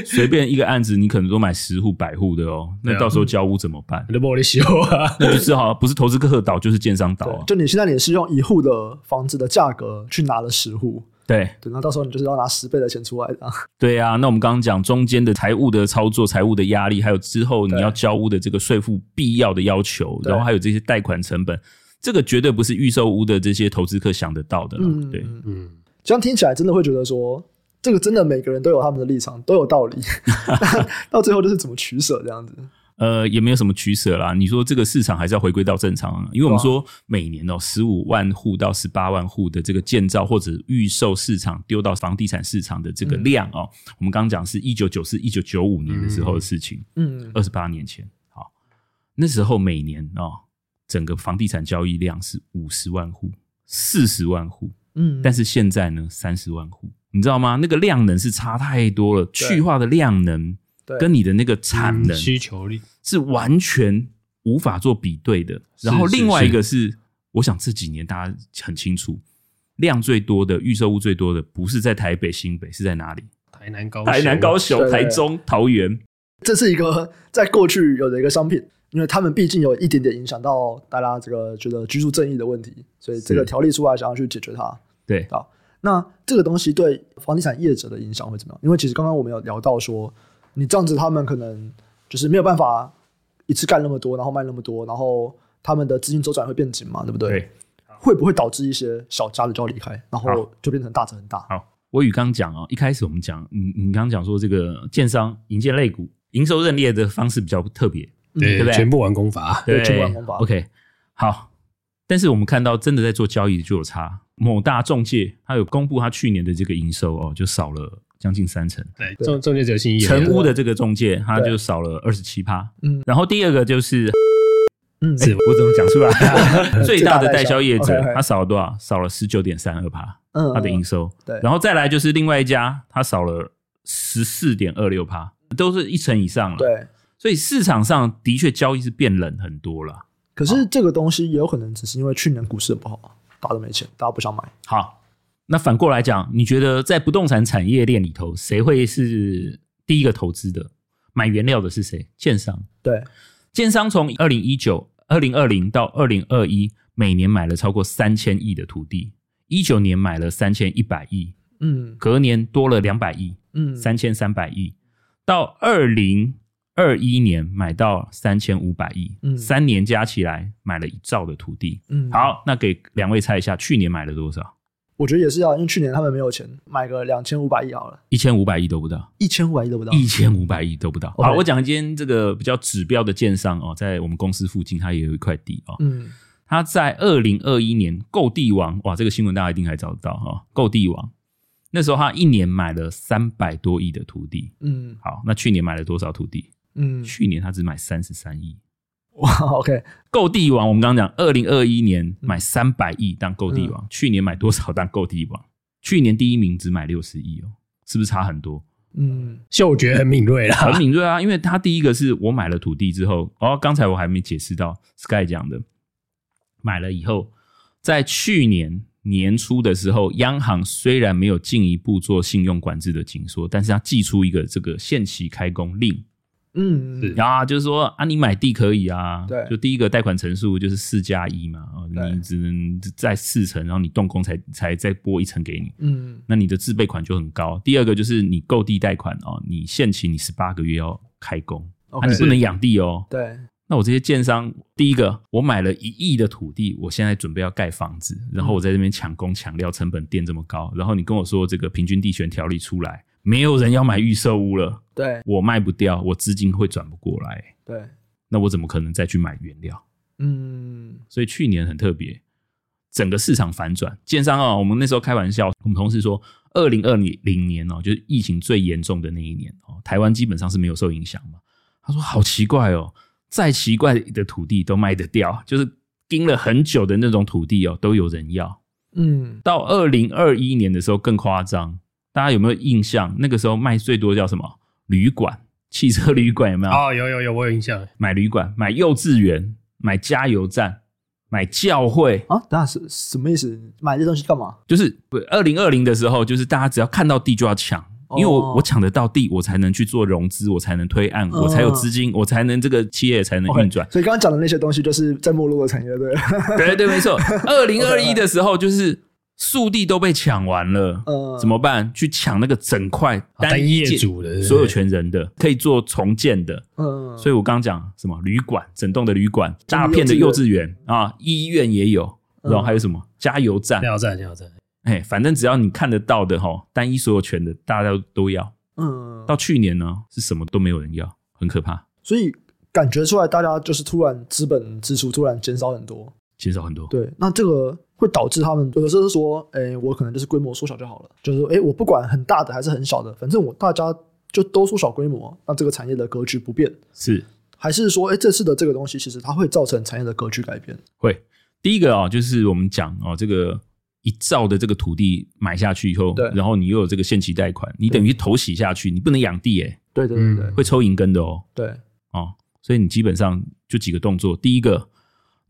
随便一个案子你可能都买十户百户的哦，那到时候交屋怎么办？那玻璃修啊，那就只好不是投资客倒就是建商倒啊，就你现在你是用一户的房子的价格去拿了十户。对，等到到时候你就是要拿十倍的钱出来的。对啊，那我们刚刚讲中间的财务的操作、财务的压力，还有之后你要交屋的这个税负必要的要求，然后还有这些贷款成本，这个绝对不是预售屋的这些投资客想得到的。嗯，对，嗯，这样听起来真的会觉得说，这个真的每个人都有他们的立场，都有道理，到最后就是怎么取舍这样子。呃，也没有什么取舍啦。你说这个市场还是要回归到正常，因为我们说每年哦，十五万户到十八万户的这个建造或者预售市场丢到房地产市场的这个量哦，嗯、我们刚刚讲是一九九四、一九九五年的时候的事情，嗯，二十八年前，好，那时候每年哦，整个房地产交易量是五十万户、四十万户，嗯，但是现在呢，三十万户，你知道吗？那个量能是差太多了，去化的量能。跟你的那个产能需求力是完全无法做比对的。然后另外一个是，我想这几年大家很清楚，量最多的预售物最多的不是在台北、新北，是在哪里？台南、高台南、高雄、台中、桃园。这是一个 在过去有的一个商品，因为他们毕竟有一点点影响到大家这个觉得居住正义的问题，所以这个条例出来想要去解决它。对，好，那这个东西对房地产业者的影响会怎么样？因为其实刚刚我们有聊到说。你这样子，他们可能就是没有办法一次干那么多，然后卖那么多，然后他们的资金周转会变紧嘛，对不对？对。会不会导致一些小家的就要离开，然后就变成大者很大？好，我与刚讲哦，一开始我们讲，你你刚刚讲说这个建商银建类股营收认列的方式比较特别，对对不对？全部完工法，对，全部完工法。OK，好。但是我们看到真的在做交易就有差，某大中介他有公布他去年的这个营收哦，就少了。将近三成，对，中中介只有信义，成屋的这个中介，他就少了二十七趴。嗯，然后第二个就是，嗯，欸、我怎么讲出来？最大的代销业者，他少了多少？少了十九点三二趴，嗯，他的营收。对，然后再来就是另外一家，他少了十四点二六趴，都是一成以上了。对，所以市场上的确交易是变冷很多了。可是这个东西也有可能只是因为去年股市不好，大家都没钱，大家不想买。好。那反过来讲，你觉得在不动产产业链里头，谁会是第一个投资的？买原料的是谁？建商。对，建商从二零一九、二零二零到二零二一，每年买了超过三千亿的土地。一九年买了三千一百亿，嗯，隔年多了两百亿，嗯，三千三百亿。到二零二一年买到三千五百亿，嗯，三年加起来买了一兆的土地。嗯，好，那给两位猜一下，去年买了多少？我觉得也是要，因为去年他们没有钱，买个两千五百亿好了，一千五百亿都不到，一千五百亿都不到，一千五百亿都不到。好，我讲一间这个比较指标的建商哦，在我们公司附近，它也有一块地哦。嗯，他在二零二一年购地王，哇，这个新闻大家一定还找得到哈。购地王那时候他一年买了三百多亿的土地，嗯，好，那去年买了多少土地？嗯，去年他只买三十三亿。哇，OK，购地王，我们刚刚讲，二零二一年买三百亿当购地王，嗯，去年买多少当购地王？去年第一名只买六十亿哦，是不是差很多？嗯，嗅觉很敏锐啦，很敏锐啊，因为他第一个是我买了土地之后，哦，刚才我还没解释到 Sky 讲的，买了以后，在去年年初的时候，央行虽然没有进一步做信用管制的紧缩，但是它寄出一个这个限期开工令。嗯，是啊，就是说啊，你买地可以啊，对，就第一个贷款层数就是四加一嘛，你只能在四层，然后你动工才才再拨一层给你，嗯，那你的自备款就很高。第二个就是你购地贷款哦，你限期你十八个月要开工，那、你不能养地哦，对。那我这些建商，第一个我买了一亿的土地，我现在准备要盖房子，然后我在这边抢工抢料，成本垫这么高，然后你跟我说这个平均地权条例出来。没有人要买预售屋了，对，我卖不掉，我资金会转不过来，对，那我怎么可能再去买原料？嗯，所以去年很特别，整个市场反转，建商啊，我们那时候开玩笑，我们同事说，二零二零年哦，就是疫情最严重的那一年哦，台湾基本上是没有受影响嘛。他说好奇怪哦，再奇怪的土地都卖得掉，就是盯了很久的那种土地哦，都有人要。嗯，到二零二一年的时候更夸张。大家有没有印象？那个时候卖最多叫什么？旅馆、汽车旅馆有没有？哦，有有有，我有印象。买旅馆、买幼稚园、买加油站、买教会啊？那是什么意思？买这东西干嘛？就是二零二零的时候，就是大家只要看到地就要抢，因为我我抢得到地，我才能去做融资，我才能推案，我才有资金，我才能这个企业才能运转。所以刚刚讲的那些东西，就是在没落的产业，对？对对，没错。二零二一的时候，就是。速地都被抢完了，呃，怎么办？去抢那个整块单一业主的所有权人的，可以做重建的。嗯，所以我刚刚讲什么旅馆，整栋的旅馆，大片的幼稚园啊，医院也有，然后还有什么加油站、加油站、加油站。哎，反正只要你看得到的哈，单一所有权的，大家都要。嗯，到去年呢，是什么都没有人要，很可怕。所以感觉出来，大家就是突然资本支出突然减少很多，减少很多。对，那这个。会导致他们有的时候是说，哎、欸，我可能就是规模缩小就好了，就是说，哎、欸，我不管很大的还是很小的，反正我大家就都缩小规模，那这个产业的格局不变。是，还是说，哎、欸，这次的这个东西其实它会造成产业的格局改变？会。第一个啊、哦，就是我们讲哦，这个一兆的这个土地买下去以后，对，然后你又有这个限期贷款，你等于投洗下去，你不能养地，哎，对对对对，会抽银根的哦。对，哦，所以你基本上就几个动作，第一个。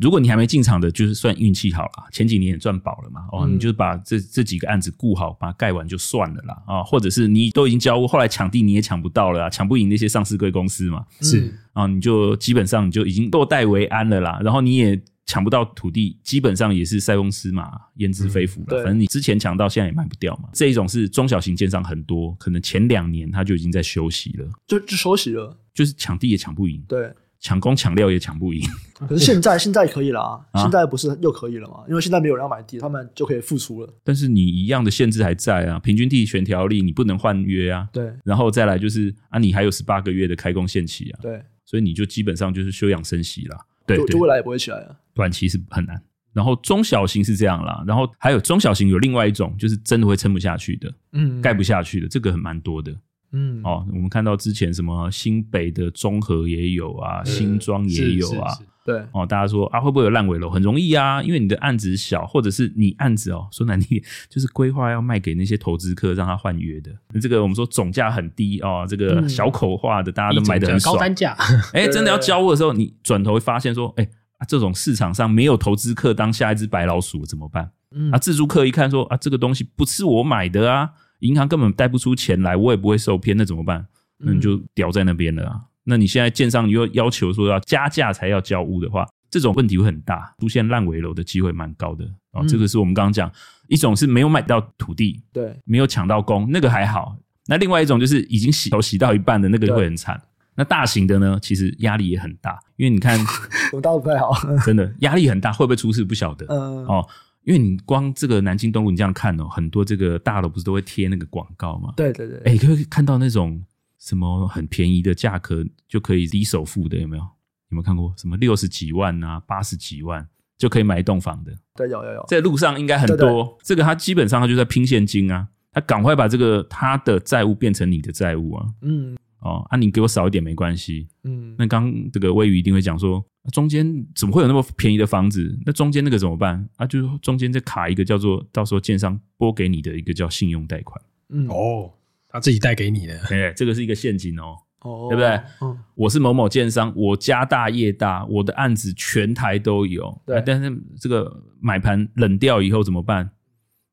如果你还没进场的，就是算运气好了。前几年也赚饱了嘛，哦，你就把这这几个案子顾好，把它盖完就算了啦，啊，或者是你都已经交屋，后来抢地你也抢不到了，抢不赢那些上市贵公司嘛，是啊，你就基本上你就已经落袋为安了啦。然后你也抢不到土地，基本上也是塞翁失马焉知非福了。反正你之前抢到，现在也卖不掉嘛。这一种是中小型建商很多，可能前两年他就已经在休息了，就就休息了，就是抢地也抢不赢。对。抢工抢料也抢不赢，可是现在现在可以了啊！现在不是又可以了吗？因为现在没有人要买地，他们就可以复出了。但是你一样的限制还在啊，平均地权条例你不能换约啊。对，然后再来就是啊，你还有十八个月的开工限期啊。对，所以你就基本上就是休养生息了。对，就未来也不会起来了。短期是很难。然后中小型是这样啦，然后还有中小型有另外一种，就是真的会撑不下去的，嗯，盖不下去的，这个很蛮多的。嗯，哦，我们看到之前什么新北的中和也有啊，新庄也有啊，对，哦，大家说啊，会不会有烂尾楼？很容易啊，因为你的案子小，或者是你案子哦，说难听点，就是规划要卖给那些投资客，让他换约的。这个我们说总价很低哦，这个小口化的，大家都买的很爽。高单价，哎，真的要交屋的时候，你转头会发现说，哎，这种市场上没有投资客当下一只白老鼠怎么办？嗯，啊，自住客一看说啊，这个东西不是我买的啊。银行根本贷不出钱来，我也不会受骗，那怎么办？那你就屌在那边了啊！嗯、那你现在建商又要求说要加价才要交屋的话，这种问题会很大，出现烂尾楼的机会蛮高的啊、哦！这个是我们刚刚讲，一种是没有买到土地，对，没有抢到工，那个还好；那另外一种就是已经洗头洗到一半的那个就会很惨。那大型的呢，其实压力也很大，因为你看，我倒不太好，真的压力很大，会不会出事不晓得。嗯哦。因为你光这个南京东路，你这样看哦，很多这个大楼不是都会贴那个广告吗？对对对，哎，可以看到那种什么很便宜的价格就可以低首付的，有没有？有没有看过什么六十几万啊、八十几万就可以买一栋房的？对，有有有，在路上应该很多。这个他基本上他就在拼现金啊，他赶快把这个他的债务变成你的债务啊。嗯。哦，啊，你给我少一点没关系。嗯，那刚这个魏宇一定会讲说，中间怎么会有那么便宜的房子？那中间那个怎么办？啊，就中间再卡一个叫做到时候建商拨给你的一个叫信用贷款。嗯，哦，他自己贷给你的，哎，这个是一个陷阱哦。哦，对不对？嗯，我是某某建商，我家大业大，我的案子全台都有。对，但是这个买盘冷掉以后怎么办？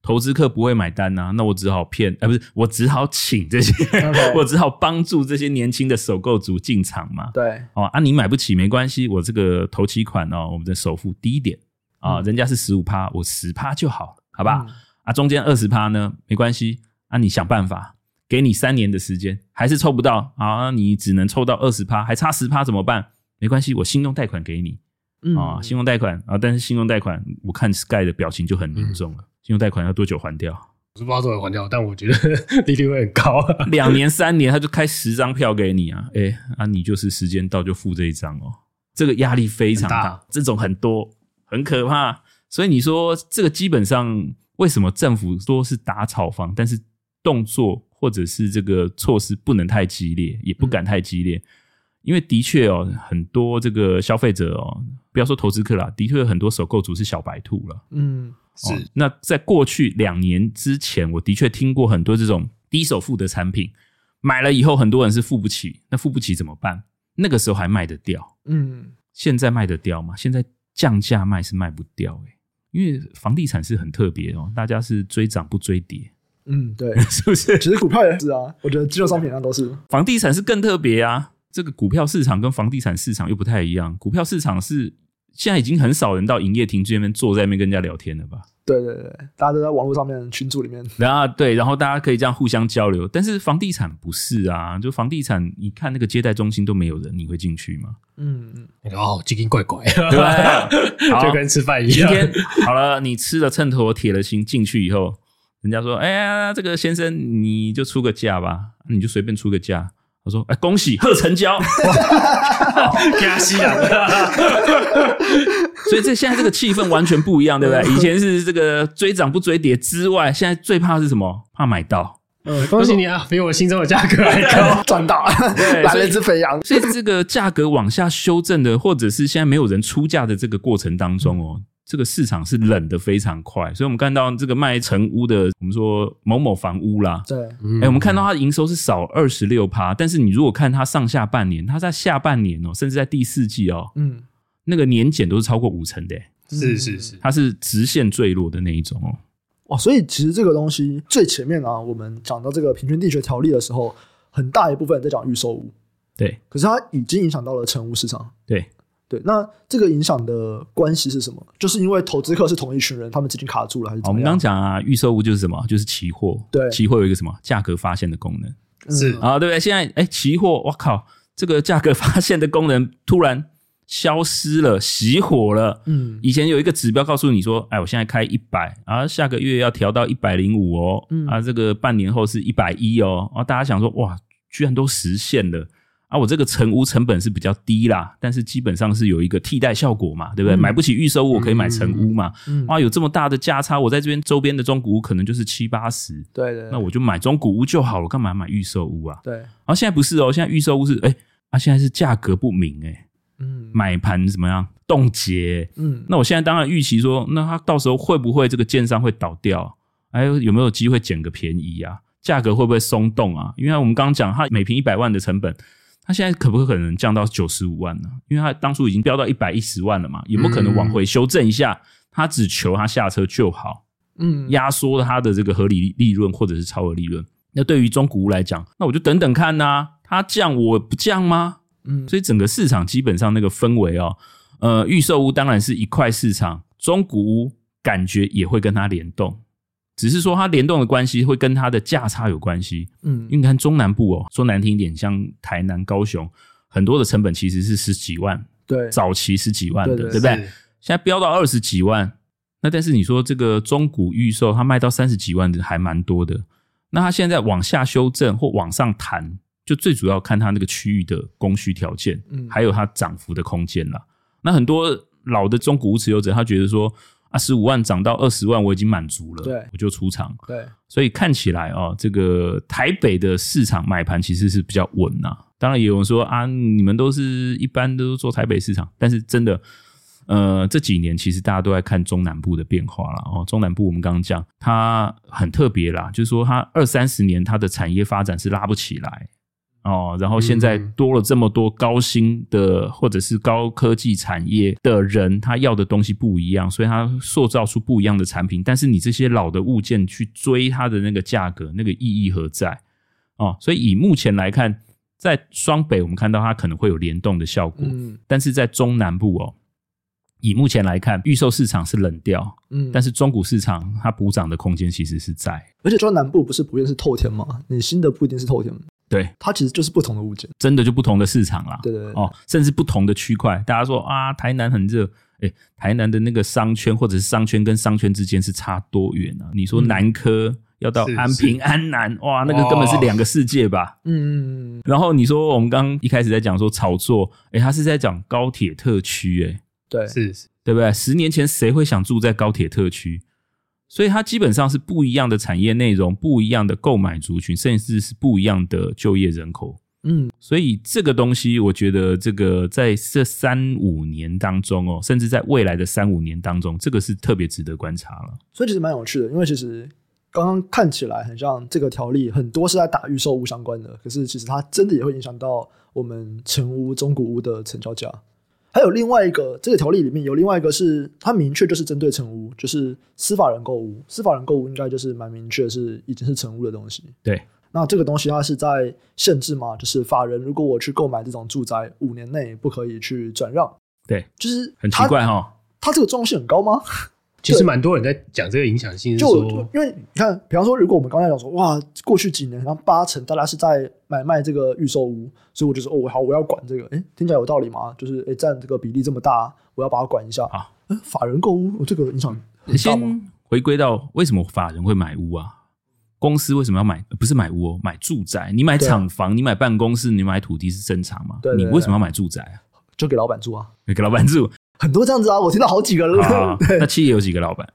投资客不会买单呐、啊，那我只好骗，哎、呃，不是，我只好请这些. 我只好帮助这些年轻的首购族进场嘛。对，哦啊，你买不起没关系，我这个头期款哦，我们的首付低一点啊，嗯、人家是十五趴，我十趴就好，好吧？嗯、啊，中间二十趴呢，没关系，啊，你想办法，给你三年的时间，还是凑不到啊，你只能凑到二十趴，还差十趴怎么办？没关系，我信用贷款给你。嗯、啊，信用贷款啊，但是信用贷款，我看 Sky 的表情就很凝重了。用贷款要多久还掉？我是不知道多久还掉，但我觉得 利率会很高，两年、三年，他就开十张票给你啊！哎、欸，啊，你就是时间到就付这一张哦，这个压力非常大，大这种很多很可怕。所以你说这个基本上为什么政府说是打炒房，但是动作或者是这个措施不能太激烈，也不敢太激烈。嗯因为的确哦，很多这个消费者哦，不要说投资客啦，的确有很多首购族是小白兔了。嗯，是、哦。那在过去两年之前，我的确听过很多这种低首付的产品，买了以后很多人是付不起，那付不起怎么办？那个时候还卖得掉。嗯，现在卖得掉吗？现在降价卖是卖不掉哎，因为房地产是很特别哦，大家是追涨不追跌。嗯，对，是不是？其实股票也是啊，我觉得金融商品上都是。房地产是更特别啊。这个股票市场跟房地产市场又不太一样，股票市场是现在已经很少人到营业厅这边坐在那边跟人家聊天了吧？对对对，大家都在网络上面群组里面，然后对，然后大家可以这样互相交流。但是房地产不是啊，就房地产，你看那个接待中心都没有人，你会进去吗？嗯嗯，哦，奇奇怪怪，对 吧？就跟吃饭一样。今天好了，你吃了秤砣铁了心进去以后，人家说：“哎呀，这个先生你就出个价吧，你就随便出个价。”我说：“哎，恭喜贺成交，加西啊。所以这现在这个气氛完全不一样，对不对？以前是这个追涨不追跌之外，现在最怕是什么？怕买到。嗯，恭喜你啊，比我心中的价格还高，赚到来了一只肥羊。所以这个价格往下修正的，或者是现在没有人出价的这个过程当中哦。”这个市场是冷的非常快，所以我们看到这个卖成屋的，我们说某某房屋啦，对，哎，我们看到它的营收是少二十六趴，但是你如果看它上下半年，它在下半年哦，甚至在第四季哦，嗯，那个年减都是超过五成的，是是是，它是直线坠落的那一种哦。哇，所以其实这个东西最前面啊，我们讲到这个平均地权条例的时候，很大一部分在讲预售屋，对，可是它已经影响到了成屋市场，对。对，那这个影响的关系是什么？就是因为投资客是同一群人，他们资金卡住了，还是怎么样？我们刚讲啊，预售物就是什么？就是期货。对，期货有一个什么价格发现的功能？是啊，对不对？现在哎，期货，我靠，这个价格发现的功能突然消失了，熄火了。嗯，以前有一个指标告诉你说，哎，我现在开一百，啊，下个月要调到一百零五哦，嗯、啊，这个半年后是一百一哦，啊，大家想说，哇，居然都实现了。啊，我这个成屋成本是比较低啦，但是基本上是有一个替代效果嘛，对不对？嗯、买不起预售屋，我可以买成屋嘛。嗯，啊，有这么大的价差，我在这边周边的中古屋可能就是七八十。对，对对，那我就买中古屋就好了，干嘛买预售屋啊？对。然后现在不是哦，现在预售屋是哎，啊，现在是价格不明哎，嗯，买盘怎么样冻结？嗯，那我现在当然预期说，那他到时候会不会这个建商会倒掉？哎有有没有机会捡个便宜啊？价格会不会松动啊？因为我们刚刚讲，它每平一百万的成本。他现在可不可能降到九十五万呢？因为他当初已经飙到一百一十万了嘛，有没有可能往回修正一下？他只求他下车就好，嗯，压缩了他的这个合理利润或者是超额利润。那对于中古屋来讲，那我就等等看呐，他降我不降吗？嗯，所以整个市场基本上那个氛围哦，呃，预售屋当然是一块市场，中古屋感觉也会跟它联动。只是说它联动的关系会跟它的价差有关系，嗯，因为你看中南部哦，说难听一点，像台南、高雄，很多的成本其实是十几万，对，早期十几万的，对，不对？是现在飙到二十几万，那但是你说这个中古预售，它卖到三十几万的还蛮多的，那它现在往下修正或往上弹，就最主要看它那个区域的供需条件，嗯，还有它涨幅的空间了。那很多老的中古持有者，他觉得说。啊，十五万涨到二十万，我已经满足了，对，我就出场。对，所以看起来哦，这个台北的市场买盘其实是比较稳呐。当然也有人说啊，你们都是一般都做台北市场，但是真的，呃，这几年其实大家都在看中南部的变化了哦。中南部我们刚刚讲，它很特别啦，就是说它二三十年它的产业发展是拉不起来哦，然后现在多了这么多高薪的或者是高科技产业的人，他要的东西不一样，所以他塑造出不一样的产品。但是你这些老的物件去追它的那个价格，那个意义何在？哦，所以以目前来看，在双北我们看到它可能会有联动的效果，嗯，但是在中南部哦。以目前来看，预售市场是冷掉，嗯，但是中古市场它补涨的空间其实是在，而且中南部不是普遍是透天吗？你新的不一定是透天，对，它其实就是不同的物件，真的就不同的市场啦，对对对，哦，甚至不同的区块。大家说啊，台南很热，哎，台南的那个商圈或者是商圈跟商圈之间是差多远啊？你说南科要到安平、安南，哇，那个根本是两个世界吧？嗯嗯嗯。然后你说我们刚刚一开始在讲说炒作，哎，他是在讲高铁特区，哎。对，是是，对不对？十年前谁会想住在高铁特区？所以它基本上是不一样的产业内容，不一样的购买族群，甚至是不一样的就业人口。嗯，所以这个东西，我觉得这个在这三五年当中哦，甚至在未来的三五年当中，这个是特别值得观察了。所以其实蛮有趣的，因为其实刚刚看起来很像这个条例很多是在打预售屋相关的，可是其实它真的也会影响到我们成屋、中古屋的成交价。还有另外一个，这个条例里面有另外一个是它明确就是针对成屋，就是司法人购物，司法人购物应该就是蛮明确是已经是成屋的东西。对，那这个东西它是在限制嘛？就是法人如果我去购买这种住宅，五年内不可以去转让。对，就是很奇怪哈，它这个重要性很高吗？其实蛮多人在讲这个影响性，就因为你看，比方说，如果我们刚才讲说，哇，过去几年，然后八成大家是在买卖这个预售屋，所以我就说，哦，好，我要管这个，哎，听起来有道理吗？就是，哎，占这个比例这么大，我要把它管一下啊。法人购屋，这个影响很大吗？先回归到为什么法人会买屋啊？公司为什么要买？不是买屋哦，买住宅。你买厂房，你买办公室，你买土地是正常吗？对，你为什么要买住宅啊？就给老板住啊，给老板住。很多这样子啊，我听到好几个了。好好那企业有几个老板？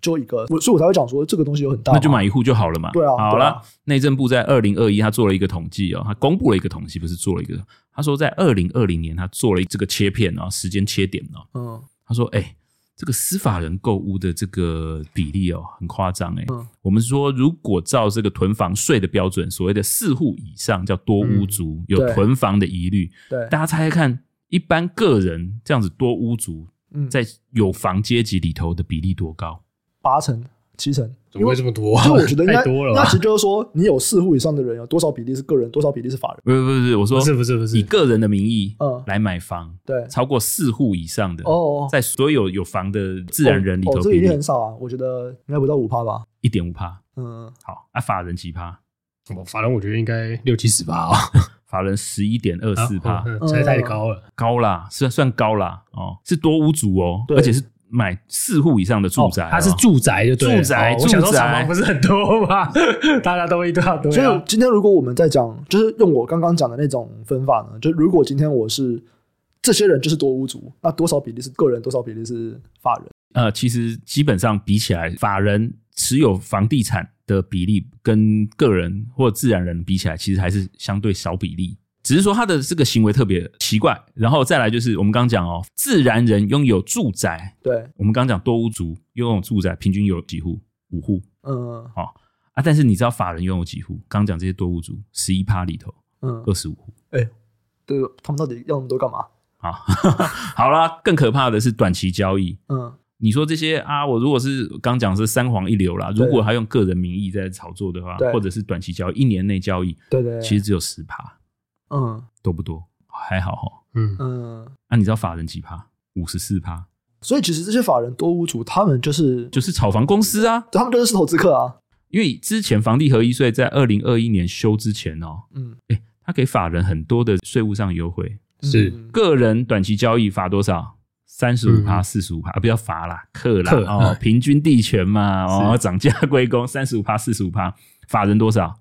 就一个，所以我才会讲说这个东西有很大。那就买一户就好了嘛。对啊。好了，内政部在二零二一，他做了一个统计哦，他公布了一个统计，不是做了一个。他说在二零二零年，他做了这个切片哦，时间切点哦。嗯。他说，哎，这个司法人购物的这个比例哦，很夸张哎。嗯。我们说，如果照这个囤房税的标准，所谓的四户以上叫多屋族，有囤房的疑虑。对。大家猜猜看，一般个人这样子多屋族。嗯，在有房阶级里头的比例多高？八成、七成，怎么会这么多？就我觉得应该 多了。那其实就是说，你有四户以上的人，有多少比例是个人，多少比例是法人？不是不是，我说不是不是不是，以个人的名义嗯来买房，对，超过四户以上的哦，在所有有房的自然人里头，这比例很少啊。我觉得应该不到五趴吧，一点五趴。嗯，好，啊，法人几趴？法人我觉得应该六七十趴啊。法人十一点二四趴，这太高了，高啦，算算高啦哦，是多屋主哦，而且是买四户以上的住宅，它是住宅就对，住宅，住宅。不是很多吗？大家都一大堆。所以今天如果我们在讲，就是用我刚刚讲的那种分法呢，就如果今天我是这些人就是多屋主，那多少比例是个人，多少比例是法人？呃，其实基本上比起来，法人持有房地产的比例跟个人或自然人比起来，其实还是相对少比例。只是说他的这个行为特别奇怪。然后再来就是我们刚刚讲哦，自然人拥有住宅，对，我们刚刚讲多屋族拥有住宅，平均有几户？五户。嗯，好、哦、啊。但是你知道法人拥有几户？刚刚讲这些多屋族，十一趴里头，嗯，二十五户。哎，对，他们到底要那么多干嘛？啊，好啦，更可怕的是短期交易。嗯。你说这些啊，我如果是刚讲是三黄一流啦，如果他用个人名义在炒作的话，或者是短期交易，一年内交易，对对，其实只有十趴，嗯，多不多？还好哈，嗯嗯。那你知道法人几趴？五十四趴。所以其实这些法人多屋主，他们就是就是炒房公司啊，他们就是投资客啊。因为之前房地合一税在二零二一年修之前哦，嗯，哎，他给法人很多的税务上优惠，是个人短期交易罚多少？三十五趴，四十五趴，啊，不要罚啦，克啦，哦，平均地权嘛，哦，涨价归公，三十五趴，四十五趴，法人多少？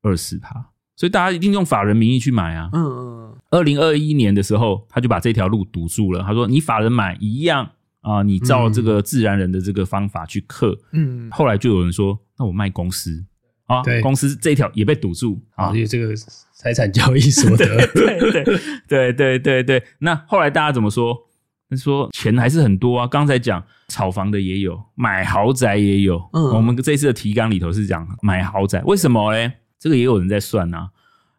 二十趴，所以大家一定用法人名义去买啊。嗯嗯。二零二一年的时候，他就把这条路堵住了。他说：“你法人买一样啊，你照这个自然人的这个方法去克。”嗯。后来就有人说：“那我卖公司啊，公司这一条也被堵住啊，因为这个财产交易所得。”对对对对对对。那后来大家怎么说？他说钱还是很多啊，刚才讲炒房的也有，买豪宅也有。嗯，我们这次的提纲里头是讲买豪宅，为什么嘞？这个也有人在算啊，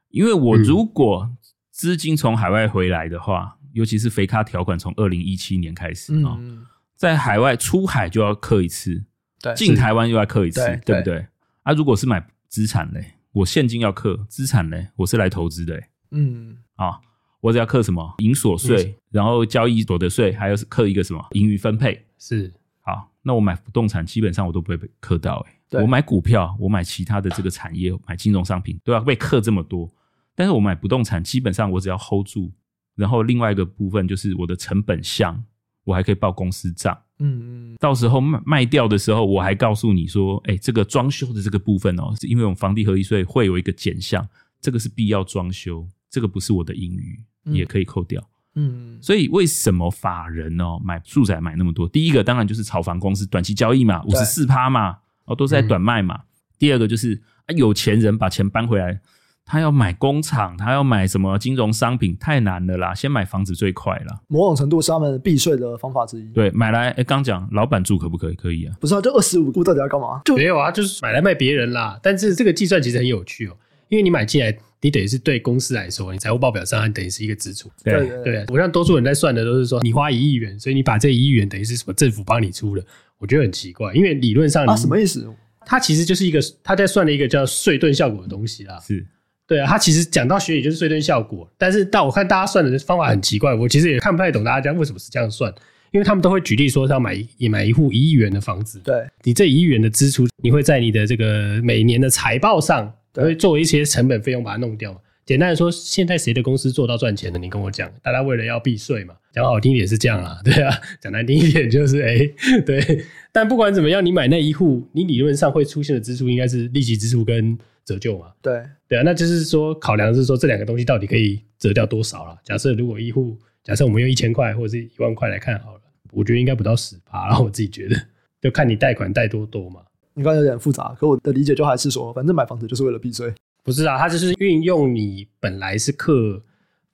因为我如果资金从海外回来的话，嗯、尤其是肥咖条款从二零一七年开始啊、嗯，在海外出海就要刻一次，对，进台湾又要刻一次，对，对不对？啊，如果是买资产嘞，我现金要刻，资产嘞，我是来投资的，嗯，啊，我只要课什么营所税，然后交易所得税，还有课一个什么盈余分配，是，好，那我买不动产基本上我都不会被课到，诶，我买股票，我买其他的这个产业，买金融商品都要被课这么多。但是我买不动产，基本上我只要 hold 住，然后另外一个部分就是我的成本项，我还可以报公司账。嗯嗯，到时候卖卖掉的时候，我还告诉你说，哎，这个装修的这个部分哦，是因为我们房地合一税会有一个减项，这个是必要装修，这个不是我的盈余，也可以扣掉。嗯，所以为什么法人哦买住宅买那么多？第一个当然就是炒房公司短期交易嘛，五十四趴嘛，哦都是在短卖嘛。嗯、第二个就是啊有钱人把钱搬回来。他要买工厂，他要买什么金融商品，太难了啦！先买房子最快了。某种程度是他们避税的方法之一。对，买来，哎，刚讲老板住可不可以？可以啊。不是啊，就二十五户到底要干嘛？就没有啊，就是买来卖别人啦。但是这个计算其实很有趣哦，因为你买进来，你等于是对公司来说，你财务报表上等于是一个支出。对对对，对，我像多数人在算的都是说，你花一亿元，所以你把这一亿元等于是什么政府帮你出的，我觉得很奇怪，因为理论上啊，什么意思？它其实就是一个他在算了一个叫税盾效果的东西啦。是。对啊，他其实讲到学理就是税盾效果，但是但我看大家算的方法很奇怪，我其实也看不太懂大家讲为什么是这样算，因为他们都会举例说是要买一买一户一亿元的房子，对，你这一亿元的支出，你会在你的这个每年的财报上会做一些成本费用把它弄掉嘛？简单的说，现在谁的公司做到赚钱的？你跟我讲，大家为了要避税嘛，讲好听一点是这样啦，对啊，讲难听一点就是哎、欸，对，但不管怎么样，你买那一户，你理论上会出现的支出应该是利息支出跟。折旧嘛，对对啊，那就是说考量是说这两个东西到底可以折掉多少了。假设如果一户，假设我们用一千块或者是一万块来看好了，我觉得应该不到十趴，然后我自己觉得就看你贷款贷多多嘛。你刚才有点复杂，可我的理解就还是说，反正买房子就是为了避税。不是啊，它就是运用你本来是课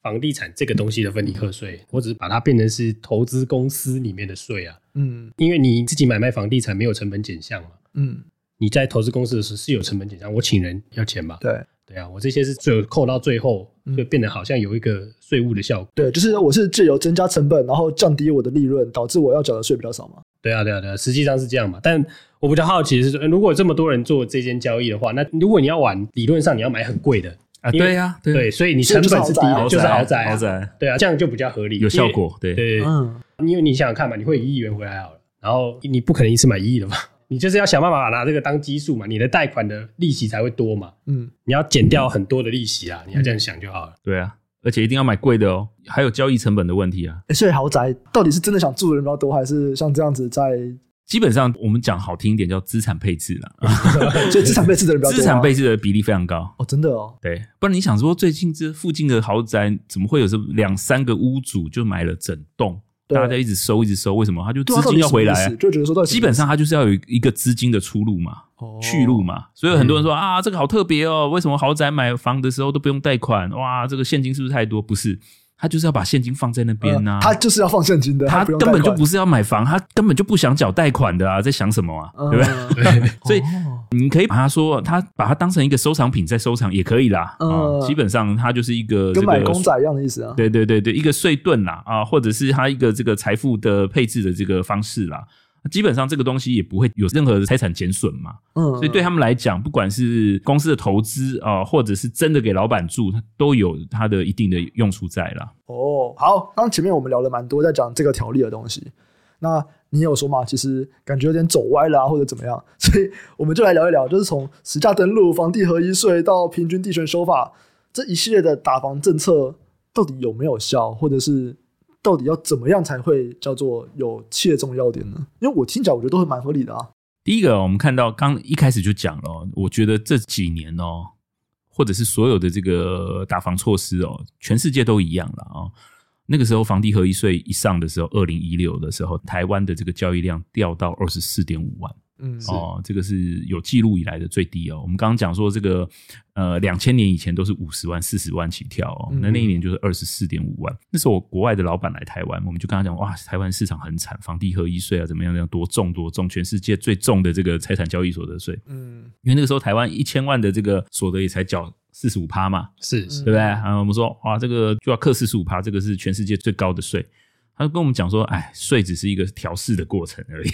房地产这个东西的分离课税，我只是把它变成是投资公司里面的税啊。嗯，因为你自己买卖房地产没有成本减项嘛。嗯。你在投资公司的时候是有成本减项，我请人要钱嘛？对对啊，我这些是最后扣到最后，就变得好像有一个税务的效果。对，就是我是借由增加成本，然后降低我的利润，导致我要缴的税比较少嘛。对啊，对啊，对啊，实际上是这样嘛。但我比较好奇的是说，如果这么多人做这件交易的话，那如果你要玩，理论上你要买很贵的啊？对呀，对，所以你成本是低的，就是豪宅，豪宅。对啊，这样就比较合理，有效果。对对，嗯，因为你想想看嘛，你会一亿元回来好了，然后你不可能一次买一亿的嘛。你就是要想办法拿这个当基数嘛，你的贷款的利息才会多嘛。嗯，你要减掉很多的利息啊，嗯、你要这样想就好了。对啊，而且一定要买贵的哦，还有交易成本的问题啊。欸、所以豪宅到底是真的想住的人比较多，还是像这样子在？基本上我们讲好听一点叫资产配置啦。所以资产配置的人比较多，资产配置的比例非常高哦，真的哦。对，不然你想说最近这附近的豪宅怎么会有这两三个屋主就买了整栋？大家一直收，一直收，为什么？他就资金要回来，就觉得说，基本上他就是要有一个资金的出路嘛，去路嘛。所以很多人说啊，这个好特别哦，为什么豪宅买房的时候都不用贷款？哇，这个现金是不是太多？不是。他就是要把现金放在那边呐、啊。呃，他就是要放现金的，他根本就不是要买房，他根本就不想缴贷款的啊，在想什么啊，嗯、对不对？对。所以你可以把他说，他把它当成一个收藏品在收藏也可以啦，呃、啊，基本上它就是一个跟买公仔一样的意思啊，对对对对，一个碎盾啦啊，或者是他一个这个财富的配置的这个方式啦。基本上这个东西也不会有任何的财产减损嘛，嗯，所以对他们来讲，不管是公司的投资啊，或者是真的给老板住，它都有它的一定的用处在啦。哦，好，刚前面我们聊了蛮多，在讲这个条例的东西。那你有说嘛？其实感觉有点走歪了啊，或者怎么样？所以我们就来聊一聊，就是从实价登录、房地合一税到平均地权修法这一系列的打房政策，到底有没有效，或者是？到底要怎么样才会叫做有切中要点呢？因为我听起来我觉得都是蛮合理的啊。第一个，我们看到刚一开始就讲了，我觉得这几年哦，或者是所有的这个打房措施哦，全世界都一样了啊。那个时候房地合一税一上的时候，二零一六的时候，台湾的这个交易量掉到二十四点五万。嗯，哦，这个是有记录以来的最低哦。我们刚刚讲说这个，呃，两千年以前都是五十万、四十万起跳哦。那那一年就是二十四点五万。那时候我国外的老板来台湾，我们就跟他讲，哇，台湾市场很惨，房地合一税啊，怎么样怎样，多重多重，全世界最重的这个财产交易所得税。嗯，因为那个时候台湾一千万的这个所得也才缴四十五趴嘛，是是，对不对？啊，我们说哇，这个就要克四十五趴，这个是全世界最高的税。他就跟我们讲说，哎，税只是一个调试的过程而已，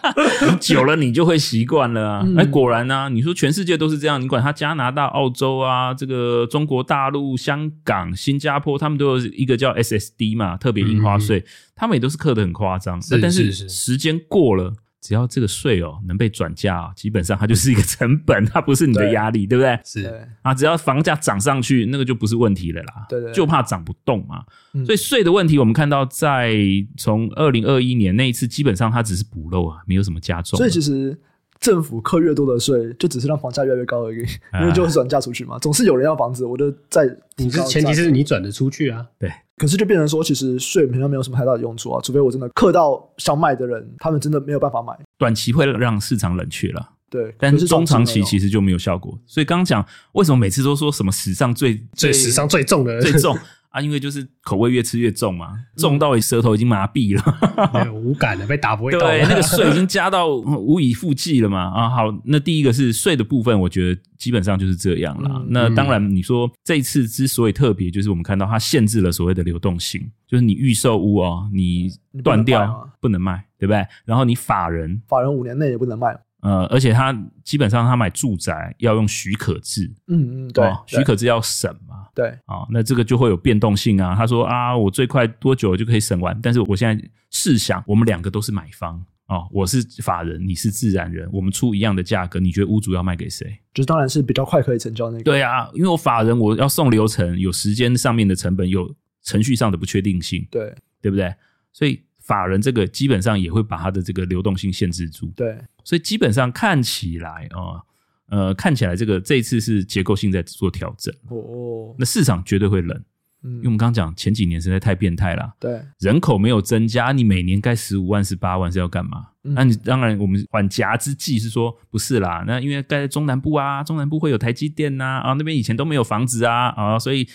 你久了你就会习惯了啊。哎，果然呢、啊，你说全世界都是这样，你管他加拿大、澳洲啊，这个中国大陆、香港、新加坡，他们都有一个叫 SSD 嘛，特别印花税，嗯、他们也都是刻的很夸张。是但是时间过了。只要这个税哦能被转嫁哦，基本上它就是一个成本，它不是你的压力，对，对不对？是啊，只要房价涨上去，那个就不是问题了啦。对对，就怕涨不动嘛。所以税的问题，我们看到在从二零二一年那一次，基本上它只是补漏啊，没有什么加重。所以其实。政府扣越多的税，就只是让房价越来越高而已，因为就会转嫁出去嘛。总是有人要房子，我就再你是前提是你转得出去啊。对，可是就变成说，其实税好像没有什么太大的用处啊，除非我真的克到想买的人，他们真的没有办法买。短期会让市场冷却了，对，但是中长期其实就没有效果。所以刚刚讲为什么每次都说什么史上最最史上最重的最重。啊，因为就是口味越吃越重嘛，重到你舌头已经麻痹了，嗯、没有 无感了，被打不会动。对，那个税已经 加到无以复计了嘛。啊，好，那第一个是税的部分，我觉得基本上就是这样啦。嗯、那当然，你说这一次之所以特别，就是我们看到它限制了所谓的流动性，就是你预售屋哦，你断掉不能卖，对不对？然后你法人，法人五年内也不能卖。呃，而且他基本上他买住宅要用许可制，嗯嗯，对，哦、许可制要审嘛，对，啊、哦，那这个就会有变动性啊。他说啊，我最快多久就可以审完？但是我现在试想，我们两个都是买方哦，我是法人，你是自然人，我们出一样的价格，你觉得屋主要卖给谁？就是当然是比较快可以成交那个。对啊，因为我法人我要送流程，有时间上面的成本，有程序上的不确定性，对，对不对？所以。法人这个基本上也会把他的这个流动性限制住，对，所以基本上看起来哦，呃，看起来这个这一次是结构性在做调整，哦，那市场绝对会冷，嗯，因为我们刚刚讲前几年实在太变态了，对，人口没有增加，你每年盖十五万、十八万是要干嘛？嗯、那你当然我们缓颊之计是说不是啦，那因为盖在中南部啊，中南部会有台积电呐，啊，那边以前都没有房子啊，啊，所以。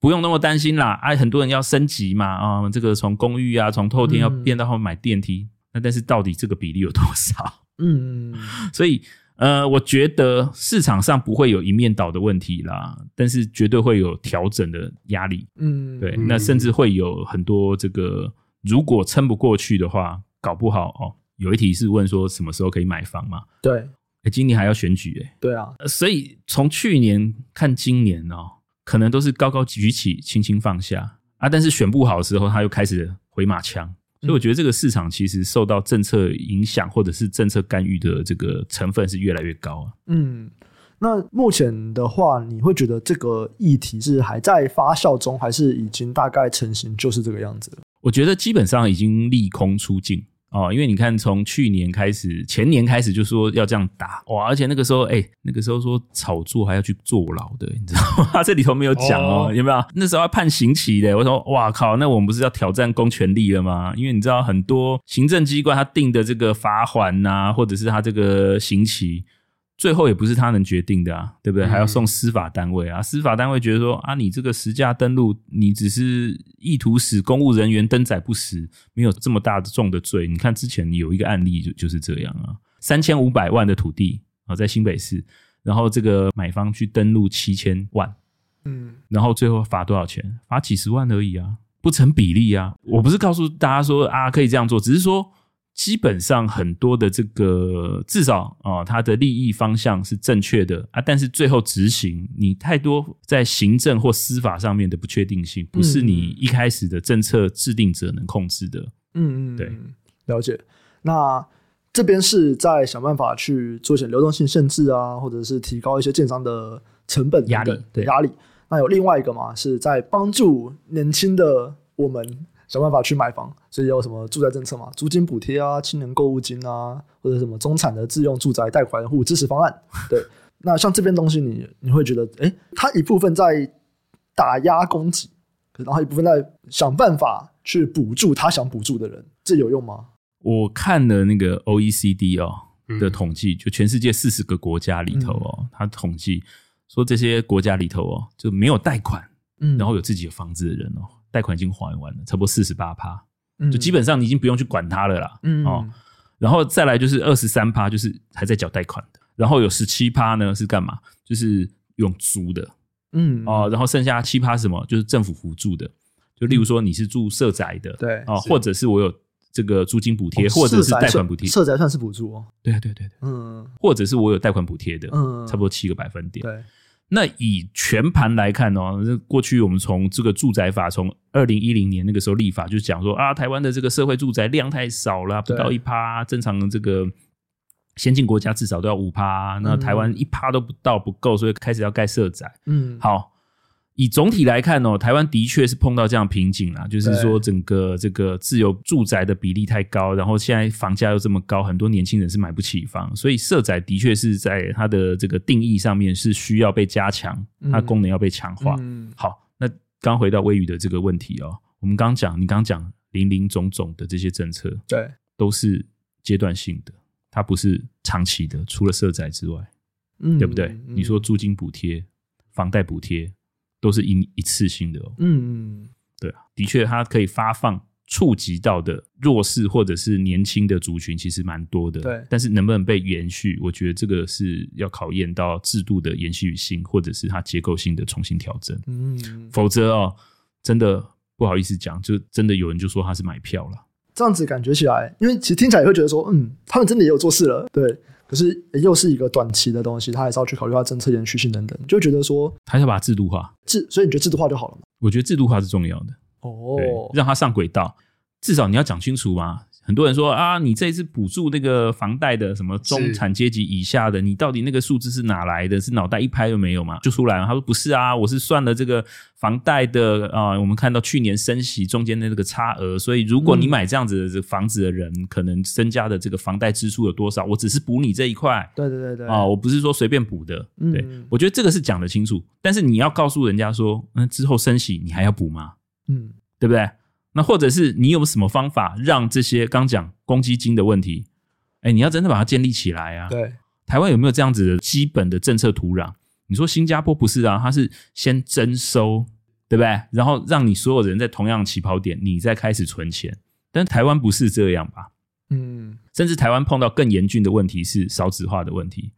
不用那么担心啦，哎、啊，很多人要升级嘛，啊，这个从公寓啊，从透天要变到后面买电梯，那、嗯、但是到底这个比例有多少？嗯，所以呃，我觉得市场上不会有一面倒的问题啦，但是绝对会有调整的压力。嗯，对，那甚至会有很多这个，如果撑不过去的话，搞不好哦，有一题是问说什么时候可以买房嘛？对，哎，今年还要选举哎，对啊，所以从去年看今年哦。可能都是高高举起，轻轻放下啊！但是选不好的时候，他又开始回马枪，所以我觉得这个市场其实受到政策影响，或者是政策干预的这个成分是越来越高啊。嗯，那目前的话，你会觉得这个议题是还在发酵中，还是已经大概成型，就是这个样子了？我觉得基本上已经利空出尽。哦，因为你看，从去年开始，前年开始就说要这样打哇，而且那个时候，哎、欸，那个时候说炒作还要去坐牢的，你知道吗？这里头没有讲哦，哦有没有？那时候要判刑期的。我说，哇靠，那我们不是要挑战公权力了吗？因为你知道，很多行政机关他定的这个罚款呐，或者是他这个刑期。最后也不是他能决定的啊，对不对？还要送司法单位啊，司法单位觉得说啊，你这个实价登录，你只是意图使公务人员登载不实，没有这么大的重的罪。你看之前有一个案例就就是这样啊，三千五百万的土地啊，在新北市，然后这个买方去登录七千万，嗯，然后最后罚多少钱？罚几十万而已啊，不成比例啊。我不是告诉大家说啊，可以这样做，只是说。基本上很多的这个至少啊，它的利益方向是正确的啊，但是最后执行你太多在行政或司法上面的不确定性，不是你一开始的政策制定者能控制的。嗯嗯，对，了解。那这边是在想办法去做一些流动性限制啊，或者是提高一些建商的成本压力，对压力。那有另外一个嘛，是在帮助年轻的我们。想办法去买房，所以有什么住宅政策嘛？租金补贴啊，青年购物金啊，或者什么中产的自用住宅贷款户支持方案。对，那像这边东西你，你你会觉得，哎、欸，它一部分在打压供给，然后一部分在想办法去补助他想补助的人，这有用吗？我看了那个 OECD 哦的统计，就全世界四十个国家里头哦，他、嗯、统计说这些国家里头哦，就没有贷款，嗯，然后有自己的房子的人哦。贷款已经还完了，差不多四十八趴，就基本上你已经不用去管它了啦。嗯，哦，然后再来就是二十三趴，就是还在缴贷款的。然后有十七趴呢，是干嘛？就是用租的嗯哦，然后剩下七趴什么？就是政府辅助的，就例如说你是住社宅的，对哦，或者是我有这个租金补贴，哦或者是贷款补贴，社宅算是补助哦。对啊对对对，嗯或者是我有贷款补贴的，嗯，差不多七个百分点。对，那以全盘来看哦，这过去我们从这个住宅法，从二零一零年那个时候立法，就讲说啊，台湾的这个社会住宅量太少了，不到一趴，正常的这个先进国家至少都要五趴，那台湾一趴都不到，不够，所以开始要盖社宅。嗯，好。以总体来看哦，台湾的确是碰到这样瓶颈啦，就是说整个这个自由住宅的比例太高，然后现在房价又这么高，很多年轻人是买不起房，所以社宅的确是在它的这个定义上面是需要被加强，它功能要被强化。嗯，好，那刚回到微宇的这个问题哦，我们刚讲，你刚讲林林总总的这些政策，对，都是阶段性的，它不是长期的，除了社宅之外，嗯，对不对？嗯你说租金补贴、房贷补贴。都是一一次性的哦，嗯，对啊，的确，它可以发放触及到的弱势或者是年轻的族群，其实蛮多的。对，但是能不能被延续，我觉得这个是要考验到制度的延续性，或者是它结构性的重新调整。嗯，否则哦，真的不好意思讲，就真的有人就说他是买票了。这样子感觉起来，因为其实听起来也会觉得说，嗯，他们真的也有做事了，对。可是又是一个短期的东西，他还是要去考虑它政策延续性等等，就觉得说还是要把它制度化。制，所以你觉得制度化就好了吗？我觉得制度化是重要的哦，对，让它上轨道，至少你要讲清楚嘛。很多人说啊，你这一次补助那个房贷的什么中产阶级以下的，你到底那个数字是哪来的？是脑袋一拍就没有吗？就出来了。他说不是啊，我是算了这个房贷的啊、呃，我们看到去年升息中间的那个差额，所以如果你买这样子的房子的人，嗯、可能增加的这个房贷支出有多少？我只是补你这一块。对对对对啊、呃，我不是说随便补的。对、嗯，我觉得这个是讲得清楚，但是你要告诉人家说，那之后升息你还要补吗？嗯，对不对？那或者是你有什么方法让这些刚讲公积金的问题，哎，你要真的把它建立起来啊？对，台湾有没有这样子的基本的政策土壤？你说新加坡不是啊？它是先征收，对不对？然后让你所有人在同样起跑点，你再开始存钱。但台湾不是这样吧？嗯，甚至台湾碰到更严峻的问题是少子化的问题。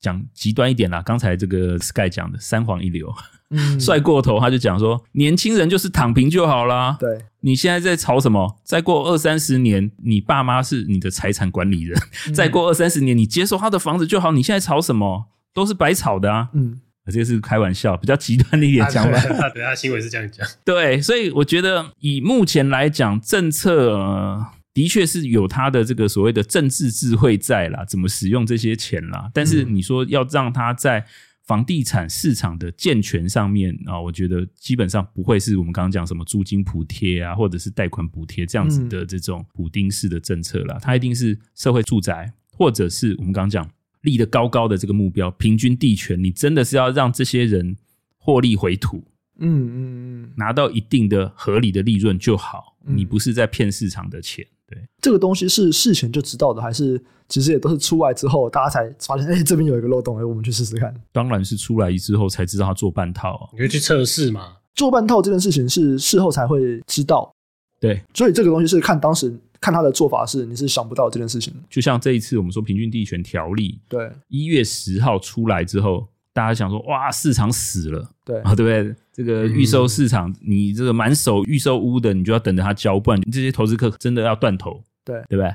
讲极端一点啦，刚才这个 Sky 讲的三黄一流，嗯，帅过头，他就讲说年轻人就是躺平就好啦。对，你现在在吵什么？再过二三十年，你爸妈是你的财产管理人。嗯、再过二三十年，你接受他的房子就好。你现在吵什么？都是白吵的啊。嗯，这个是开玩笑，比较极端的一点讲法。他等下新闻是这样讲。对，所以我觉得以目前来讲，政策。呃的确是有他的这个所谓的政治智慧在啦，怎么使用这些钱啦？但是你说要让他在房地产市场的健全上面啊，我觉得基本上不会是我们刚刚讲什么租金补贴啊，或者是贷款补贴这样子的这种补丁式的政策啦。它一定是社会住宅，或者是我们刚刚讲立得高高的这个目标，平均地权，你真的是要让这些人获利回吐，嗯嗯嗯，拿到一定的合理的利润就好，你不是在骗市场的钱。对，这个东西是事前就知道的，还是其实也都是出来之后大家才发现，哎，这边有一个漏洞，哎，我们去试试看。当然是出来之后才知道他做半套啊，你可以去测试嘛。做半套这件事情是事后才会知道，对，所以这个东西是看当时看他的做法是你是想不到这件事情。就像这一次我们说平均地权条例，对，一月十号出来之后，大家想说哇，市场死了，对啊，对不对？这个预售市场，嗯、你这个满手预售屋的，你就要等着它交，不然这些投资客真的要断头，对，对不对？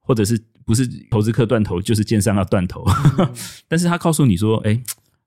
或者是不是投资客断头，就是建商要断头。嗯、但是他告诉你说，哎，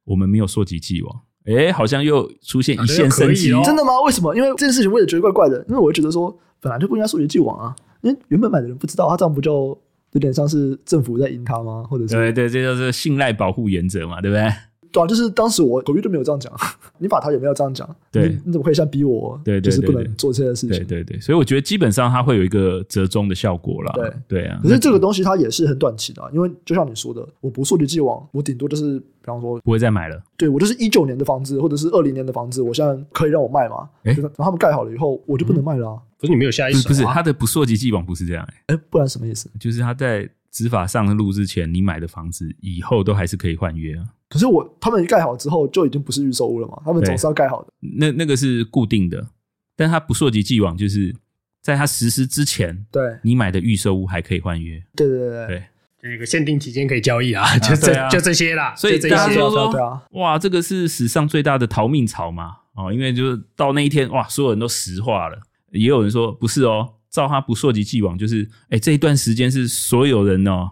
我们没有溯及既往，哎，好像又出现一线生机，真的吗？为什么？因为这件事情我也觉得怪怪的，因为我会觉得说，本来就不应该溯及既往啊，因为原本买的人不知道，他这样不就有点像是政府在赢他吗？或者是对对，这就是信赖保护原则嘛，对不对？对啊，就是当时我狗玉都没有这样讲，你法条也没有这样讲，对，你，你怎么可以现在逼我？对，对，对，对，就是不能做这些事情。对对对，所以我觉得基本上它会有一个折中的效果啦。对对啊，可是这个东西它也是很短期的，啊，因为就像你说的，我不溯及既往，我顶多就是比方说不会再买了。对，我就是一九年的房子或者是二零年的房子，我现在可以让我卖嘛？哎，然后他们盖好了以后，我就不能卖了，啊嗯。不是你没有下一手，啊，不是他的不溯及既往不是这样哎，欸，不然什么意思？就是他在执法上路之前，你买的房子以后都还是可以换约啊。可是我他们一盖好之后就已经不是预售屋了嘛？他们总是要盖好的。那那个是固定的，但它不溯及既往，就是在它实施之前，对，你买的预售屋还可以换约。对对对对，对，那个限定期间可以交易啊，就这、啊、就这些啦。所以这些大家说说，对啊，哇，这个是史上最大的逃命潮嘛？哦，因为就是到那一天，哇，所有人都石化了。也有人说不是哦，照他不溯及既往，就是哎，这一段时间是所有人哦。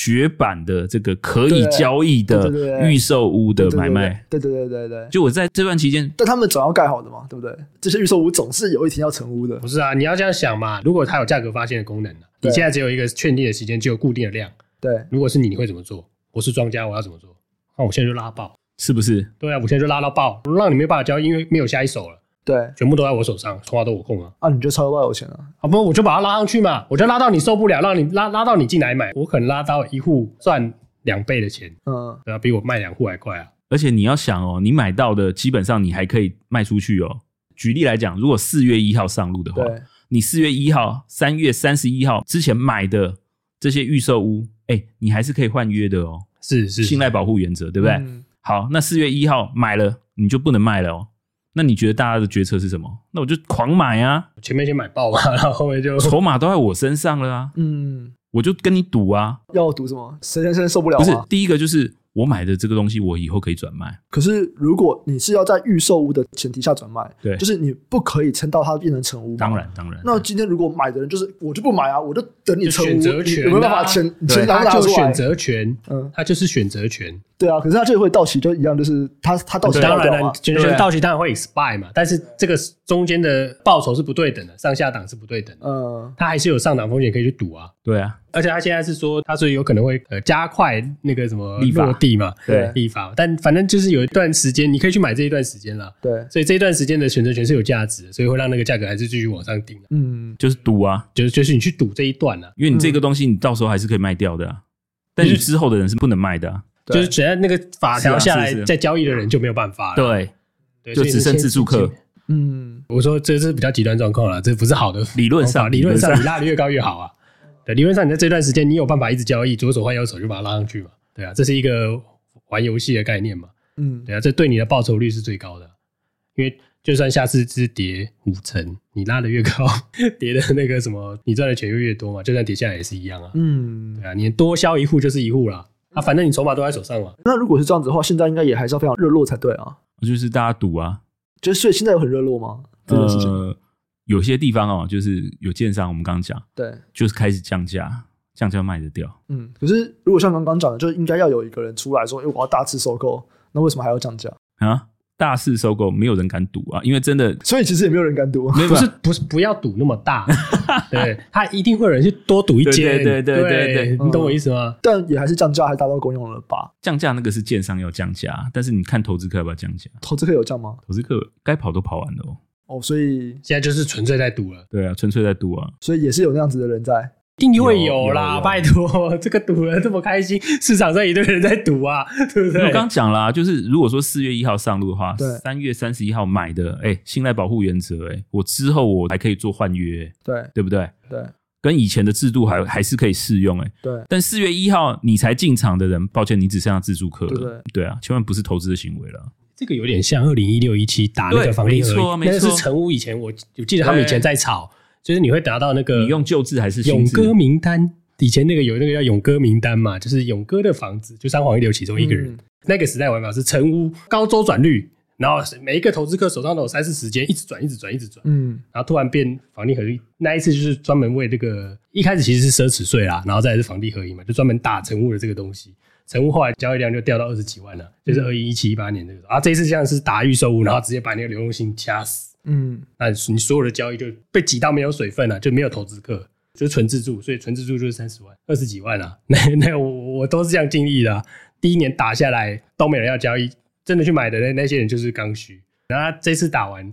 绝版的这个可以交易的预售屋的买卖，对对对对对。就我在这段期间，但他们总要盖好的嘛，对不对？这些预售屋总是有一天要成屋的。不是啊，你要这样想嘛。如果它有价格发现的功能，你现在只有一个确定的时间，就有固定的量。对，如果是你，你会怎么做？我是庄家，我要怎么做？那我现在就拉爆，是不是？对啊，我现在就拉到爆，让你没有办法交易，因为没有下一手了。对，全部都在我手上，从来都我控啊！啊，你就超多有钱啊啊？不，我就把它拉上去嘛，我就拉到你受不了，让你拉拉到你进来买，我可能拉到一户赚两倍的钱，嗯，对啊，比我卖两户还快啊！而且你要想哦，你买到的基本上你还可以卖出去哦。举例来讲，如果四月一号上路的话，你四月一号、三月三十一号之前买的这些预售屋，哎、欸，你还是可以换约的哦。是是，信赖保护原则，对不对？嗯、好，那四月一号买了，你就不能卖了哦。那你觉得大家的决策是什么？那我就狂买啊！前面先买爆嘛，然后后面就筹码都在我身上了啊！嗯，我就跟你赌啊！要赌什么？谁先生受不了？不是第一个就是。我买的这个东西，我以后可以转卖。可是如果你是要在预售屋的前提下转卖，对，就是你不可以撑到它变成成屋。当然，当然。那今天如果买的人就是我就不买啊，我就等你成屋。选择权、啊、有没有办法钱钱拿拿出来？选择权，嗯，它就是选择权。对啊，可是它这个会到期就一样，就是它它到期当然了，选择权到期当然会 expire 嘛，但是这个中间的报酬是不对等的，上下档是不对等的。嗯，它还是有上档风险可以去赌啊。对啊。而且他现在是说，他说有可能会呃加快那个什么落地嘛，对立法。但反正就是有一段时间，你可以去买这一段时间了。对，所以这一段时间的选择权是有价值的，所以会让那个价格还是继续往上顶。嗯，就是赌啊，就是就是你去赌这一段啊，因为你这个东西你到时候还是可以卖掉的，啊，但是之后的人是不能卖的，啊，就是只要那个法条下来，在交易的人就没有办法了。对，对，就只剩自助客。嗯，我说这是比较极端状况了，这不是好的。理论上，理论上你拉的越高越好啊。理论上，你在这段时间，你有办法一直交易，左手换右手就把它拉上去嘛？对啊，这是一个玩游戏的概念嘛？嗯，对啊，这对你的报酬率是最高的，因为就算下次只跌五成，你拉的越高，跌的那个什么，你赚的钱就越多嘛？就算跌下来也是一样啊。嗯，对啊，你多销一户就是一户啦，啊，反正你筹码都在手上嘛。那如果是这样子的话，现在应该也还是要非常热络才对啊。就是大家赌啊，就是所以现在有很热络吗？这个事情。呃有些地方哦，就是有建商，我们刚刚讲，对，就是开始降价，降价卖得掉。嗯，可是如果像刚刚讲的，就应该要有一个人出来说，哎，我要大肆收购，那为什么还要降价啊？大肆收购，没有人敢赌啊，因为真的，所以其实也没有人敢赌。不是，不是，不要赌那么大，对，他一定会有人去多赌一间，对对对对对，你懂我意思吗？但也还是降价，还达到公用了吧？降价那个是建商要降价，但是你看投资客要不要降价？投资客有降吗？投资客该跑都跑完了哦。哦，所以现在就是纯粹在赌了。对啊，纯粹在赌啊。所以也是有那样子的人在，一定会有啦。拜托，这个赌了这么开心，市场上一堆人在赌啊，对不对？我刚讲啦，就是如果说四月一号上路的话，三月三十一号买的，哎、欸，信赖保护原则，哎，我之后我还可以做换约，对，对不对？对，跟以前的制度还还是可以适用，哎，对。但四月一号你才进场的人，抱歉，你只剩下自助客了，对，对，对啊，千万不是投资的行为了。这个有点像二零一六一七打那个房地合一，没错，那是成屋以前我我记得他们以前在炒，就是你会达到那个你用旧制还是新永歌名单？以前那个有那个叫勇哥名单嘛，就是勇哥的房子，就三皇一流其中一个人。嗯、那个时代玩法是成屋高周转率，然后每一个投资客手上都有三四十间，一直转，一直转，一直转。嗯，然后突然变房地合一，那一次就是专门为这个一开始其实是奢侈税啦，然后再来是房地合一嘛，就专门打成屋的这个东西。成屋后来交易量就掉到二十几万了，就是二一一七一八年这个时候。啊，这一次像是打预售屋，然后直接把那个流动性掐死，嗯，那你所有的交易就被挤到没有水分了，就没有投资客，就是纯自住，所以纯自住就是三十万、二十几万啊，那那我我都是这样经历的、啊，第一年打下来都没人要交易，真的去买的那那些人就是刚需，然后这次打完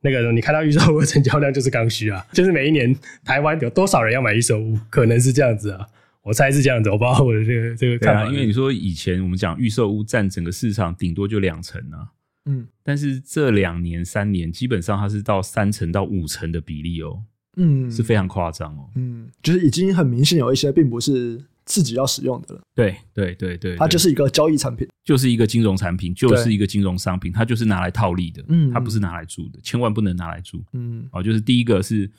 那个你看到预售屋的成交量就是刚需啊，就是每一年台湾有多少人要买预售屋，可能是这样子啊。我猜是这样子，我不知道我的这个这个看法。啊，因为你说以前我们讲预售屋占整个市场顶多就两成啊，嗯，但是这两年三年基本上它是到三成到五成的比例哦，嗯，是非常夸张哦，嗯，就是已经很明显有一些并不是自己要使用的了。对对对对，它就是一个交易产品，就是一个金融产品，就是一个金融商品，它就是拿来套利的，嗯，它不是拿来住的，千万不能拿来住，嗯，哦，就是第一个是。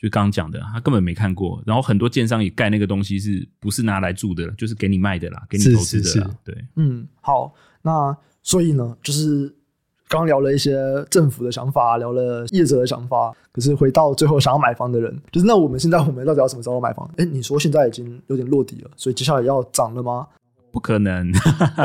就刚刚讲的，他根本没看过。然后很多建商也盖那个东西，是不是拿来住的？就是给你卖的啦，给你投资的啦。是是是对，嗯，好，那所以呢，就是刚聊了一些政府的想法，聊了业者的想法。可是回到最后，想要买房的人，就是那我们现在我们到底要什么时候买房？哎，你说现在已经有点落底了，所以接下来要涨了吗？不可能，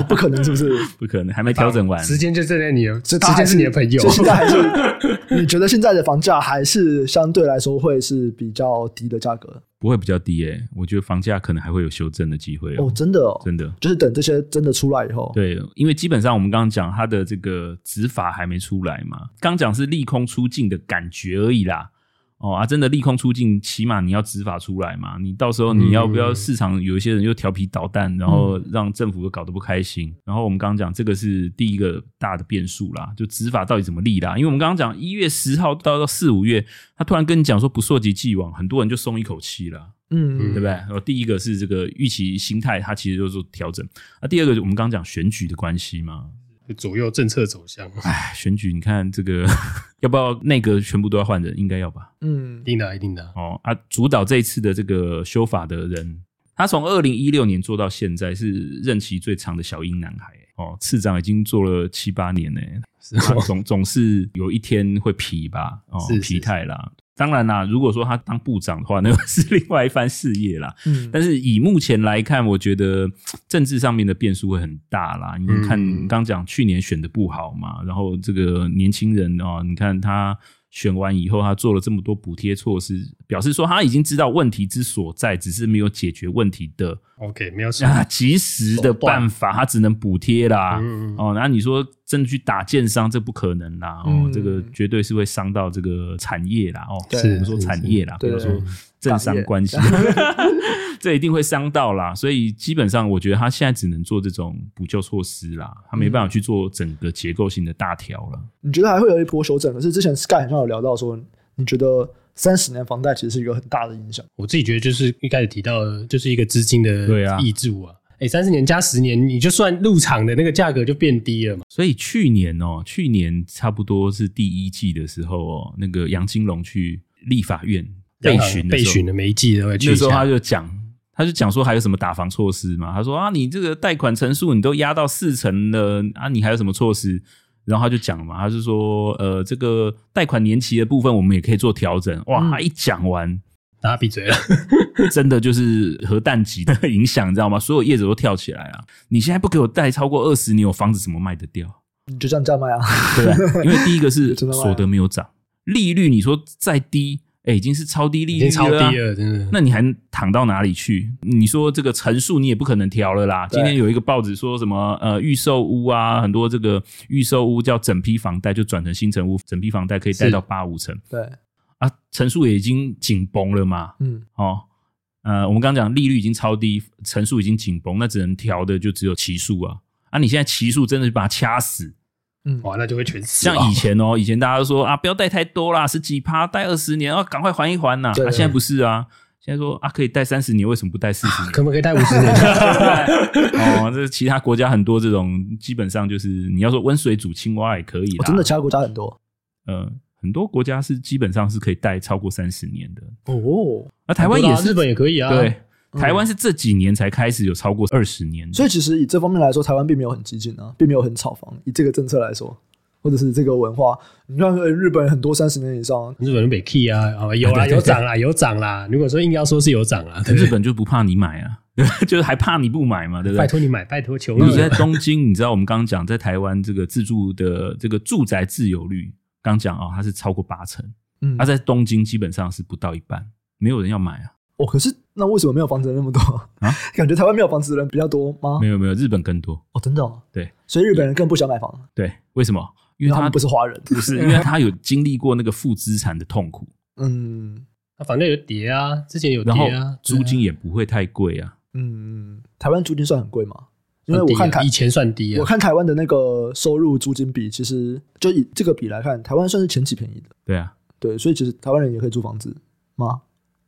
不可能，是不是？不可能，还没调整完。时间就站在你了，时间是你的朋友。现在还是 你觉得现在的房价还是相对来说会是比较低的价格？不会比较低诶、欸，我觉得房价可能还会有修正的机会哦。哦，真的哦，真的，就是等这些真的出来以后。对，因为基本上我们刚刚讲它的这个执法还没出来嘛，刚讲是利空出尽的感觉而已啦。哦啊，真的利空出尽，起码你要执法出来嘛。你到时候你要不要市场有一些人又调皮捣蛋，然后让政府又搞得不开心。然后我们刚刚讲这个是第一个大的变数啦，就执法到底怎么立啦？因为我们刚刚讲一月十号到到四五月，他突然跟你讲说不涉及既往，很多人就松一口气了，嗯，对不对？然后第一个是这个预期心态，它其实就是调整。那第二个我们刚刚讲选举的关系嘛。左右政策走向，哎，选举你看这个 要不要内阁全部都要换人？应该要吧？嗯，一定的，一定的。哦啊，主导这一次的这个修法的人，他从二零一六年做到现在，是任期最长的小英男孩。哦，次长已经做了七八年呢，是吗？总总是有一天会疲吧？哦，是是是疲态啦。当然啦，如果说他当部长的话，那是另外一番事业啦。嗯，但是以目前来看，我觉得政治上面的变数会很大啦。你看，刚讲去年选的不好嘛，然后这个年轻人哦，你看他。选完以后，他做了这么多补贴措施，表示说他已经知道问题之所在，只是没有解决问题的。OK，没有啊，及时的办法，他只能补贴啦。嗯嗯哦，那你说真的去打建商，这不可能啦。哦，这个绝对是会伤到这个产业啦。哦，是我们说产业啦，比如说政商关系。这一定会伤到啦，所以基本上我觉得他现在只能做这种补救措施啦，他没办法去做整个结构性的大调了。你觉得还会有一波修正？可是之前 Sky 好像有聊到说，你觉得三十年房贷其实是一个很大的影响。我自己觉得就是一开始提到的，就是一个资金的对啊挹注啊，哎，三十年加十年，你就算入场的那个价格就变低了嘛。所以去年哦，去年差不多是第一季的时候哦，那个杨金龙去立法院备询备询的每一季都会去，那时候他就讲。他就讲说还有什么打房措施嘛？他说啊，你这个贷款成数你都压到四成了啊，你还有什么措施？然后他就讲嘛，他就说呃，这个贷款年期的部分我们也可以做调整。哇，他一讲完，大家闭嘴了，真的就是核弹级的影响，你知道吗？所有业主都跳起来啊！你现在不给我贷超过二十你，我房子怎么卖得掉？你就这样这样卖啊？对，因为第一个是 所得没有涨，利率你说再低。哎，已经是超低利率了，超低了，真的。那你还躺到哪里去？你说这个成数你也不可能调了啦。今天有一个报纸说什么？呃，预售屋啊，很多这个预售屋叫整批房贷，就转成新成屋，整批房贷可以贷到八五成。对啊，成数也已经紧绷了嘛。嗯，哦，呃，我们刚刚讲利率已经超低，成数已经紧绷，那只能调的就只有期数啊。啊，你现在期数真的是把它掐死。嗯，哇，那就会全死。像以前哦，以前大家都说啊，不要贷太多啦，十几趴，贷二十年啊，赶快还一还呐。啊，现在不是啊，现在说啊，可以贷三十年，为什么不贷四十年？可不可以贷五十年？哦，这其他国家很多这种，基本上就是你要说温水煮青蛙也可以啦。真的，其他国家很多。呃，很多国家是基本上是可以贷超过三十年的。哦，那台湾也是，日本也可以啊。对。台湾是这几年才开始有超过二十年，所以其实以这方面来说，台湾并没有很激进啊，并没有很炒房。以这个政策来说，或者是这个文化，你看日本很多三十年以上，日本人没 key 啊，有啦，有涨啦，有涨啦。如果说硬要说是有涨啦，日本就不怕你买啊，就是还怕你不买嘛，对不对？拜托你买，拜托求你。你在东京，你知道我们刚刚讲在台湾这个自住的这个住宅自有率，刚讲啊，它是超过八成，嗯，它在东京基本上是不到一半，没有人要买啊。哦，可是那为什么没有房子的人那么多啊？感觉台湾没有房子的人比较多吗？没有没有，日本更多哦，真的哦。对，所以日本人更不想买房。对，为什么？因为他们不是华人，不是，因为他有经历过那个负资产的痛苦。嗯，他反正有跌啊，之前有跌啊，租金也不会太贵啊。嗯，台湾租金算很贵吗？因为我看台以前算低啊，我看台湾的那个收入租金比，其实就以这个比来看，台湾算是前几便宜的。对啊，对，所以其实台湾人也可以租房子吗？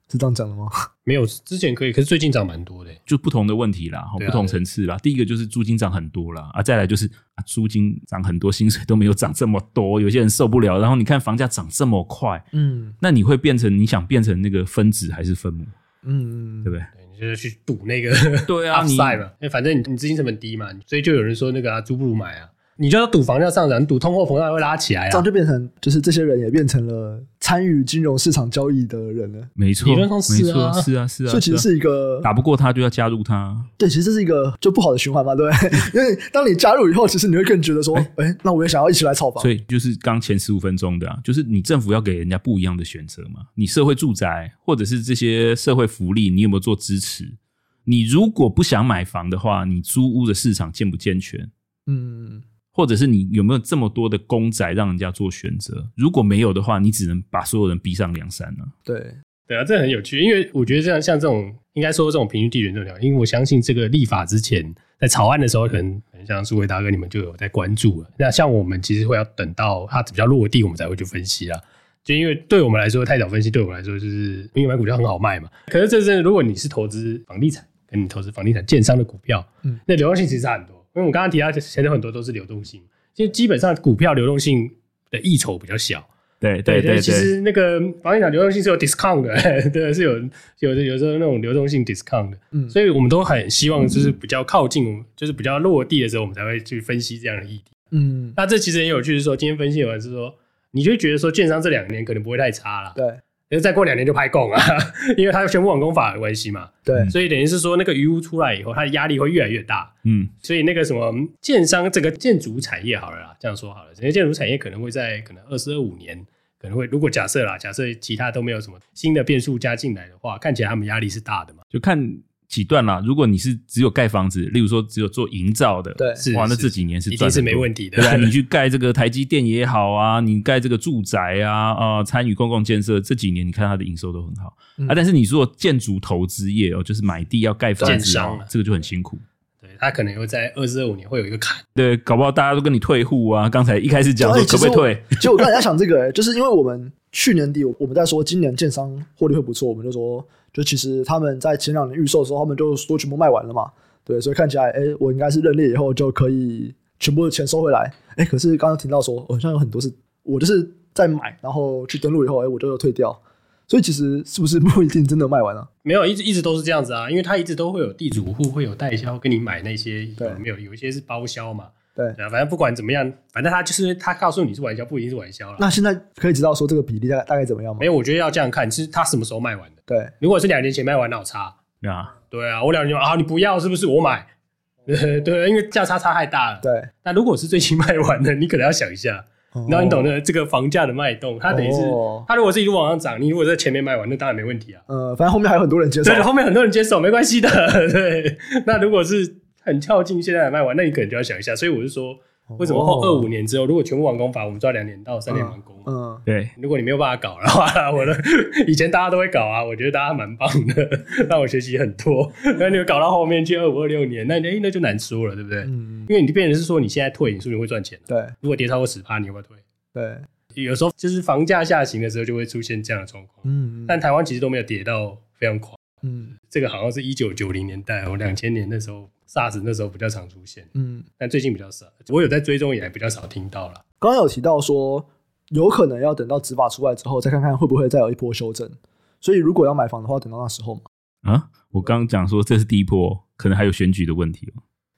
是这样讲的吗？没有，之前可以，可是最近涨蛮多的，就不同的问题啦，啊、不同层次啦。第一个就是租金涨很多啦，啊，再来就是啊，租金涨很多，薪水都没有涨这么多，有些人受不了。然后你看房价涨这么快，嗯，那你会变成你想变成那个分子还是分母？嗯，对不对？对，你就是去赌那个 对啊，你嘛，反正你你资金成本低嘛，所以就有人说那个啊，租不如买啊。你就要赌房价上涨，赌通货膨胀会拉起来啊，这样就变成就是这些人也变成了参与金融市场交易的人了。没错，理论上是啊，是啊，是啊。所以其实是一个打不过他就要加入他。对，其实这是一个就不好的循环嘛，对。因为当你加入以后，其实你会更觉得说，哎、欸，那我也想要一起来炒房。所以就是刚前十五分钟的，啊，就是你政府要给人家不一样的选择嘛。你社会住宅或者是这些社会福利，你有没有做支持？你如果不想买房的话，你租屋的市场健不健全？嗯。或者是你有没有这么多的公仔让人家做选择？如果没有的话，你只能把所有人逼上梁山了。对，对啊，这很有趣，因为我觉得这样像这种，应该说这种平均地权这种，因为我相信这个立法之前在草案的时候，可能很像数位大哥你们就有在关注了。那像我们其实会要等到它比较落地，我们才会去分析啊。就因为对我们来说太早分析，对我们来说就是因为买股票很好卖嘛。可是这是如果你是投资房地产，跟你投资房地产建商的股票，嗯，那流动性其实差很多。因为我刚刚提到，前头很多都是流动性，就基本上股票流动性的溢酬比较小。对对对，其实那个房地产流动性是有 discount 的，对，是有有的有时候那种流动性 discount 的。嗯，所以我们都很希望就是比较靠近，就是比较落地的时候，我们才会去分析这样的议题。嗯，那这其实很有趣，是说今天分析完是说，你就会觉得说券商这两年可能不会太差了。对。因为再过两年就拍供啊，因为它宣布完工法的关系嘛，对，所以等于是说那个余屋出来以后，它的压力会越来越大，嗯，所以那个什么建商整个建筑产业好了啦，这样说好了，整个建筑产业可能会在可能二四二五年，可能会如果假设啦，假设其他都没有什么新的变数加进来的话，看起来他们压力是大的嘛，就看。几段啦？如果你是只有盖房子，例如说只有做营造的，对，哇，那这几年是赚的是没问题的。对，你去盖这个台积电也好啊，你盖这个住宅啊，啊、呃，参与公共建设，这几年你看它的营收都很好、嗯、啊。但是你说建筑投资业哦，就是买地要盖房子，这个就很辛苦。对，他可能会在二四二五年会有一个坎。对，搞不好大家都跟你退户啊。刚才一开始讲说可不可以退？其实我刚才在想这个、欸，就是因为我们去年底我们在说今年建商获利会不错，我们就说。就其实他们在前两年预售的时候，他们就说全部卖完了嘛，对，所以看起来，哎、欸，我应该是认列以后就可以全部的钱收回来，哎、欸，可是刚刚听到说，好像有很多是我就是在买，然后去登录以后，哎、欸，我就又退掉，所以其实是不是不一定真的卖完了？没有，一直一直都是这样子啊，因为他一直都会有地主户会有代销跟你买那些，对，没有，有一些是包销嘛。对，反正不管怎么样，反正他就是他告诉你是玩笑，不一定是玩笑了。那现在可以知道说这个比例大概大概怎么样吗？没有，我觉得要这样看，是他什么时候卖完的。对，如果是两年前卖完，那我差。对啊，对啊，我两年前啊，你不要是不是？我买，对，对，因为价差差太大了。对，那如果是最近卖完的，你可能要想一下。然后你懂得这个房价的脉动，它等于是，它如果是一路往上涨，你如果在前面卖完，那当然没问题啊。呃，反正后面还有很多人接受。对，后面很多人接受，没关系的。对，那如果是很靠近现在的卖完，那你可能就要想一下。所以我是说。为什么后二五年之后，如果全部完工法，我们抓两年到三年完工？嗯，对。如果你没有办法搞的话，我的以前大家都会搞啊，我觉得大家蛮棒的，让我学习很多。那你搞到后面去二五二六年，那那那就难说了，对不对？嗯。因为你变成是说你现在退，你说你会赚钱。对。如果跌超过十趴，你会不会退？对。有时候就是房价下行的时候，就会出现这样的状况。嗯。但台湾其实都没有跌到非常狂。嗯。这个好像是一九九零年代，我两千年那时候。SARS 那时候比较常出现，嗯，但最近比较少。我有在追踪，也比较少听到了。刚刚有提到说，有可能要等到执法出来之后，再看看会不会再有一波修正。所以如果要买房的话，等到那时候嘛。啊，我刚刚讲说这是第一波，可能还有选举的问题。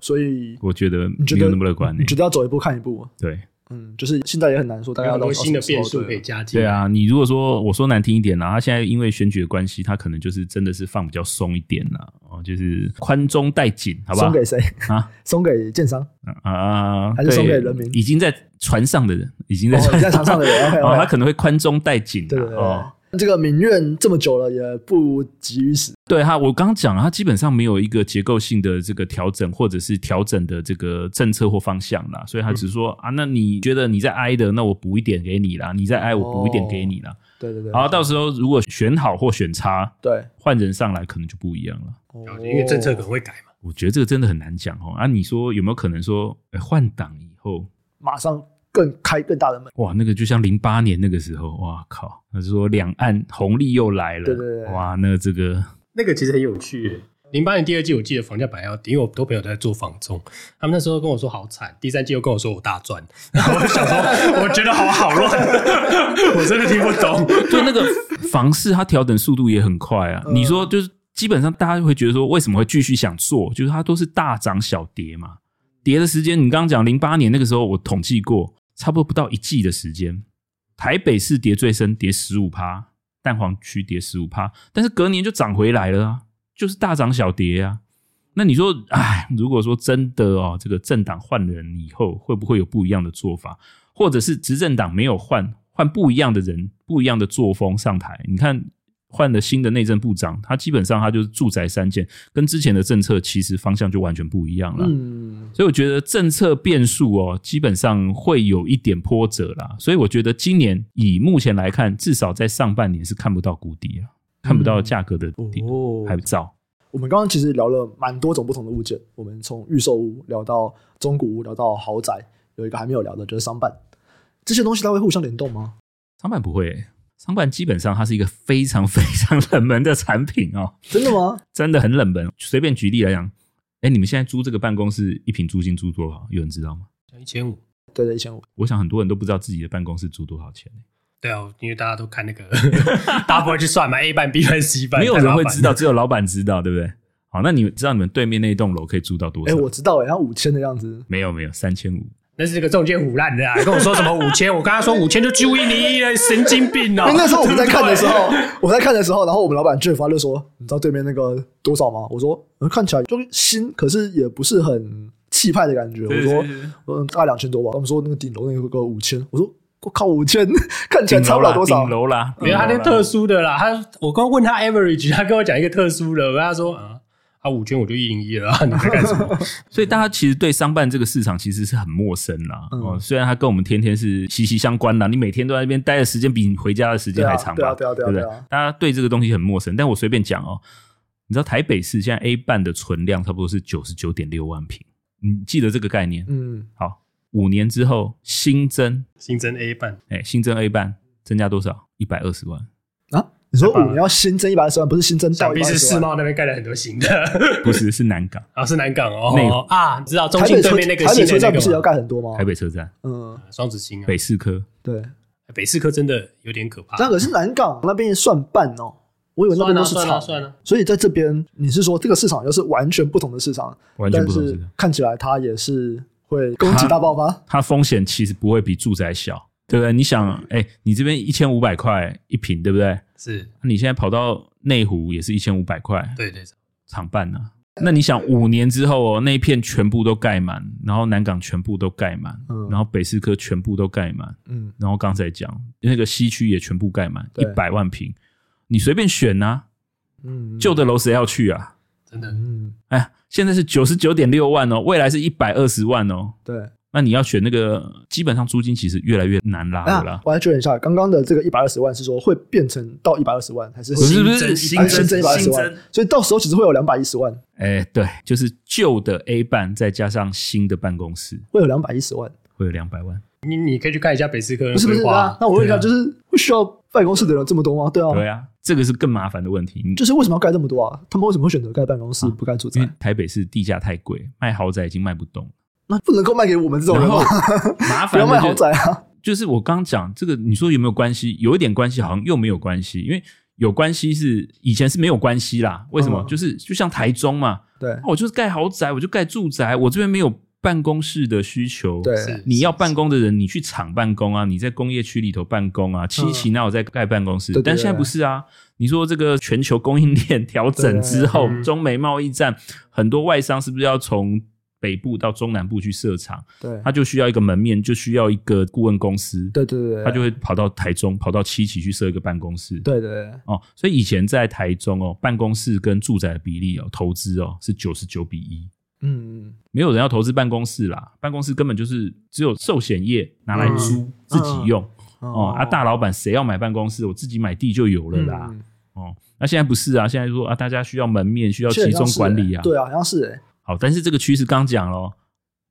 所以我觉得没有那么乐观。你觉得要走一步看一步？对。嗯，就是现在也很难说，大家有新的变数可以加进。对啊，你如果说我说难听一点呢，他现在因为选举的关系，他可能就是真的是放比较松一点了哦，就是宽中带紧，好不好？松给谁啊？松给建商啊？还是松给人民？已经在船上的人，已经在在船上的人，哦，他可能会宽中带紧，对哦。这个民怨这么久了，也不急于死。对他，我刚刚讲了，他基本上没有一个结构性的这个调整，或者是调整的这个政策或方向啦，所以他只是说、嗯、啊，那你觉得你在挨的，那我补一点给你啦；你在挨，我补一点给你啦。对对对。然后到时候如果选好或选差，对，换人上来可能就不一样了。哦，因为政策可能会改嘛。我觉得这个真的很难讲哦。啊，你说有没有可能说，换党以后马上？更开更大的门。哇，那个就像零八年那个时候，哇靠，那是说两岸红利又来了，对对对，哇，那这个那个其实很有趣。零八年第二季，我记得房价本来要跌，因为我很多朋友都在做房中，他们那时候跟我说好惨。第三季又跟我说我大赚，然后我就想说，我觉得好好乱，我真的听不懂。就那个房市，它调整速度也很快啊。你说，就是基本上大家会觉得说，为什么会继续想做？就是它都是大涨小跌嘛。跌的时间，你刚刚讲零八年那个时候，我统计过，差不多不到一季的时间，台北市跌最深，跌十五趴，蛋黄区跌十五趴，但是隔年就涨回来了啊。就是大涨小跌啊，那你说，哎，如果说真的哦，这个政党换人以后，会不会有不一样的做法？或者是执政党没有换，换不一样的人，不一样的作风上台？你看换了新的内政部长，他基本上他就是住宅三件，跟之前的政策其实方向就完全不一样了。嗯，所以我觉得政策变数哦，基本上会有一点波折啦。所以我觉得今年以目前来看，至少在上半年是看不到谷底啊。看不到价格的底，哦，还早。我们刚刚其实聊了蛮多种不同的物件，我们从预售屋聊到中古屋，聊到豪宅，有一个还没有聊的，就是商办。这些东西它会互相联动吗？商办不会欸，商办基本上它是一个非常非常冷门的产品哦。真的吗？真的很冷门。随便举例来讲，哎，你们现在租这个办公室一平租金租多少？有人知道吗？一千五。对对，一千五。我想很多人都不知道自己的办公室租多少钱。对啊，因为大家都看那个，大家不会去算嘛，A 办、B 办、C 办，没有人会知道，只有老板知道，对不对？好，那你们知道你们对面那一栋楼可以租到多少？哎，我知道，哎，要五千的样子。没有，没有，三千五。那是这个中介腐烂的啊！跟我说什么五千？我跟他说五千就租一你一了，神经病哦！那时候我们在看的时候，我在看的时候，然后我们老板 Jeff 就说：“你知道对面那个多少吗？”我说：“看起来就新，可是也不是很气派的感觉。”我说：“嗯，大概两千多吧。”他们说那个顶楼那个五千，我说。我靠，五千 看起来差不了多少。顶楼啦，没有他那特殊的啦。他我刚问他 average，他跟我讲一个特殊的，我跟他说啊，啊五千我就一零一了，你在干什么？所以大家其实对商办这个市场其实是很陌生啦。哦、嗯，虽然它跟我们天天是息息相关啦，你每天都在那边待的时间比你回家的时间还长吧？对啊，对啊，对啊，对不对？大家对这个东西很陌生，但我随便讲哦。你知道台北市现在 A 办的存量差不多是九十九点六万平，你记得这个概念？嗯，好。五年之后新增新增 A 办，哎、欸，新增 A 办增加多少？一百二十万啊？你说五年要新增一百二十万，不是新增到？想必是世贸那边盖了很多新的，不是是南港啊，是南港哦。那啊，你知道中信对面那个新的台北车站不是要盖很多吗？台北车站，嗯，双子星啊，北四科，对，北四科真的有点可怕。那可是南港那边也算半哦，我以为那边都是厂，算了算了。所以在这边，你是说这个市场又是完全不同的市场，完全不同，看起来它也是。会供给大爆发，它风险其实不会比住宅小，对不对？你想，哎、欸，你这边一千五百块一平，对不对？是。那你现在跑到内湖也是一千五百块，对对，厂办呢？那你想，五年之后哦，那一片全部都盖满，然后南港全部都盖满，嗯，然后北四科全部都盖满，嗯，然后刚才讲那个西区也全部盖满，一百万平，你随便选呐、啊，嗯，旧的楼谁要去啊？真的，嗯，哎。现在是九十九点六万哦，未来是一百二十万哦。对，那你要选那个，基本上租金其实越来越难拉了啦。啊、我来确认一下，刚刚的这个一百二十万是说会变成到一百二十万，还是不是不是新增新增一百二十万？所以到时候其实会有两百一十万。哎，对，就是旧的 A 办再加上新的办公室，会有两百一十万，会有两百万。你你可以去看一下北四科，不是不是啊？那我问一下，就是会需要办公室的人这么多吗？对啊，对啊。这个是更麻烦的问题，就是为什么要盖这么多啊？他们为什么会选择盖办公室不盖住宅？因为台北市地价太贵，卖豪宅已经卖不动，那不能够卖给我们这种人吗？麻烦，不要卖豪宅啊！就是我刚讲这个，你说有没有关系？有一点关系，好像又没有关系，因为有关系是以前是没有关系啦。为什么？就是就像台中嘛，对，我就是盖豪宅，我就盖住宅，我这边没有。办公室的需求，对，你要办公的人，你去厂办公啊，你在工业区里头办公啊，七期那我在盖办公室？但现在不是啊，你说这个全球供应链调整之后，中美贸易战，很多外商是不是要从北部到中南部去设厂？对，他就需要一个门面，就需要一个顾问公司，对对对，他就会跑到台中，跑到七期去设一个办公室，对对对，哦，所以以前在台中哦，办公室跟住宅的比例哦，投资哦是九十九比一。嗯嗯，没有人要投资办公室啦，办公室根本就是只有寿险业拿来租、嗯、自己用、嗯、哦。啊，大老板谁要买办公室？我自己买地就有了啦。嗯、哦，那现在不是啊，现在说啊，大家需要门面，需要集中管理啊。对啊，好像是哎、欸。好，但是这个趋势刚讲喽，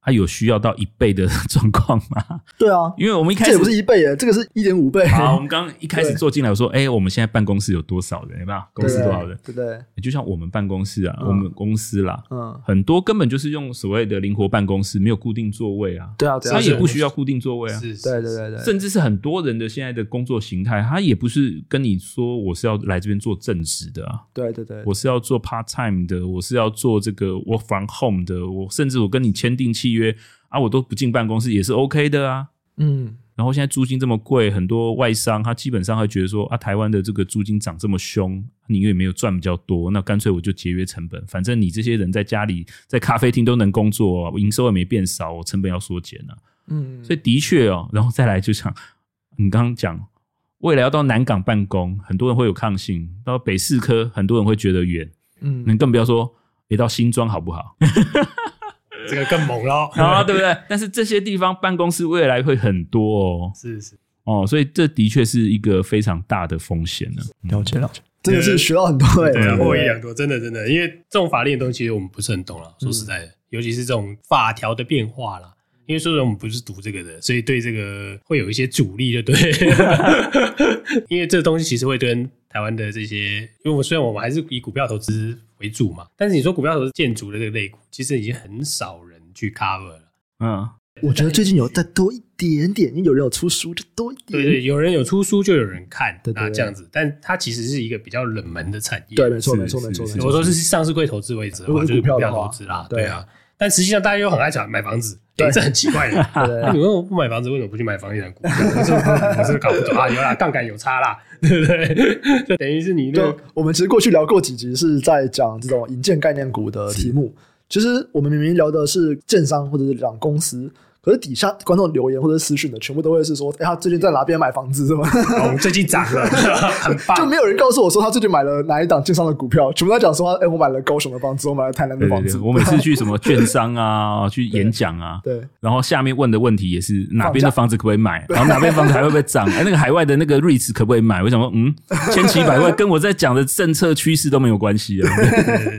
它有需要到一倍的 状况吗？对啊，因为我们一开始这也不是一倍耶，这个是一点五倍。好，我们刚刚一开始坐进来，我说，哎，我们现在办公室有多少人？有没有？公司多少人？对不对？就像我们办公室啊，嗯、我们公司啦，嗯，很多根本就是用所谓的灵活办公室，没有固定座位啊。对啊，对啊，他也不需要固定座位啊。是，是，对对对对，甚至是很多人的现在的工作形态，他也不是跟你说我是要来这边做正职的啊。对对对，我是要做 part time 的，我是要做这个 work from home 的，我甚至我跟你签订契约啊，我都不进办公室也是 OK 的啊。嗯。然后现在租金这么贵，很多外商他基本上会觉得说啊，台湾的这个租金涨这么凶，你也没有赚比较多，那干脆我就节约成本。反正你这些人在家里在咖啡厅都能工作，我营收也没变少，我成本要缩减啊。嗯，所以的确哦，然后再来就像你刚刚讲，未来要到南港办公，很多人会有抗性；到北四科，很多人会觉得远。嗯，你更不要说，也到新庄好不好？这个更猛咯，啊，对不对？但是这些地方办公室未来会很多哦，是是。哦，所以这的确是一个非常大的风险呢。了解了。解，真的是学到很多哎，对啊，获益良多，真的真的，因为这种法令的东西，其实我们不是很懂了。说实在的，尤其是这种法条的变化啦，因为说实在我们不是读这个的，所以对这个会有一些阻力，就对。因为这个东西其实会跟台湾的这些，因为我虽然我们还是以股票投资为主嘛，但是你说股票投资建筑的这个类股，其实已经很少人去 cover 了。嗯，我觉得最近有再多一点点，因为有人有出书，就多一点。对对，有人有出书，就有人看，对对对那这样子。但它其实是一个比较冷门的产业。对，没错，没错，没错。我说是上市柜投资为主的话，就是股票投资啦。对啊，但实际上大家又很爱讲买房子，对，这很奇怪的。那你为什么不买房子？为什么不去买房地产股票？我是搞不懂啊！有啦，杠杆有差啦，对不对？就等于是你那个，我们其实过去聊过几集，是在讲这种引荐概念股的题目。其实我们明明聊的是建商或者是讲公司。可是底下观众留言或者私讯的，全部都会是说：“哎、欸，他最近在哪边买房子是吗？”哦，最近涨了，很棒。就没有人告诉我说他最近买了哪一档券商的股票，全部在讲说：“哎、欸，我买了高雄的房子，我买了台南的房子。对对对”我每次去什么 券商啊，去演讲啊，对，然后下面问的问题也是哪边的房子可不可以买，然后哪边房子还会不会涨？哎、欸，那个海外的那个 REITs 可不可以买？我想说，嗯，千奇百怪，跟我在讲的政策趋势都没有关系啊。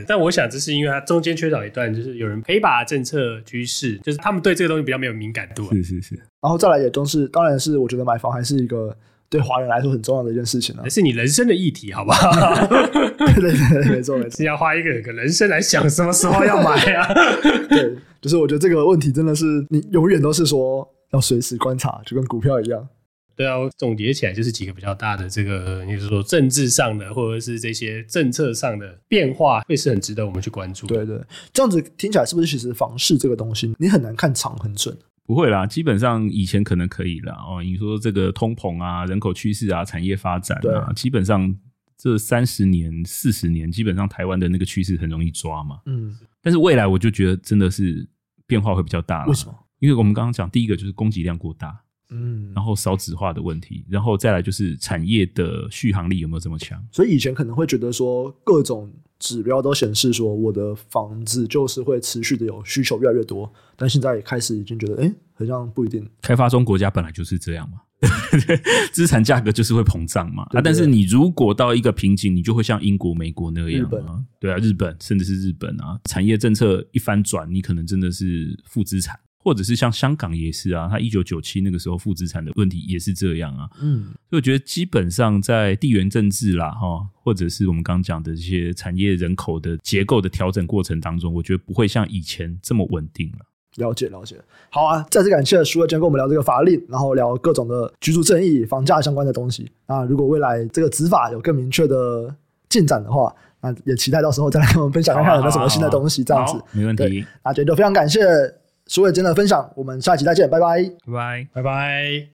但我想这是因为它中间缺少一段，就是有人可以把政策趋势，就是他们对这个东西比较没有敏感度。是是。是，然后再来也都是，当然是我觉得买房还是一个对华人来说很重要的一件事情啊，是你人生的议题，好不好？对对对，没错没错，是要花一个个人生来想什么时候要买啊？对，就是我觉得这个问题真的是你永远都是说要随时观察，就跟股票一样。对啊，总结起来就是几个比较大的这个，你是说政治上的，或者是这些政策上的变化，会是很值得我们去关注。对对，这样子听起来是不是其实房市这个东西，你很难看长很准？不会啦，基本上以前可能可以啦。哦。你说这个通膨啊、人口趋势啊、产业发展啊，基本上这三十年、四十年，基本上台湾的那个趋势很容易抓嘛。嗯，但是未来我就觉得真的是变化会比较大。为什么？因为我们刚刚讲第一个就是供给量过大，嗯，然后少子化的问题，然后再来就是产业的续航力有没有这么强？所以以前可能会觉得说各种。指标都显示说，我的房子就是会持续的有需求越来越多，但现在也开始已经觉得，哎、欸，好像不一定。开发中国家本来就是这样嘛，资产价格就是会膨胀嘛。啊，但是你如果到一个瓶颈，你就会像英国、美国那样啊，对啊，日本甚至是日本啊，产业政策一翻转，你可能真的是负资产。或者是像香港也是啊，它一九九七那个时候负资产的问题也是这样啊。嗯，所以我觉得基本上在地缘政治啦，哈，或者是我们刚刚讲的这些产业人口的结构的调整过程当中，我觉得不会像以前这么稳定了。了解了解，好啊，再次感谢舒尔今天跟我们聊这个法令，然后聊各种的居住正义、房价相关的东西。那如果未来这个执法有更明确的进展的话，那也期待到时候再来跟我们分享看看有没有什么新的东西。这样子没问题。那今天就非常感谢。舒尔今天的分享，我们下期再见，拜拜，拜拜，拜拜。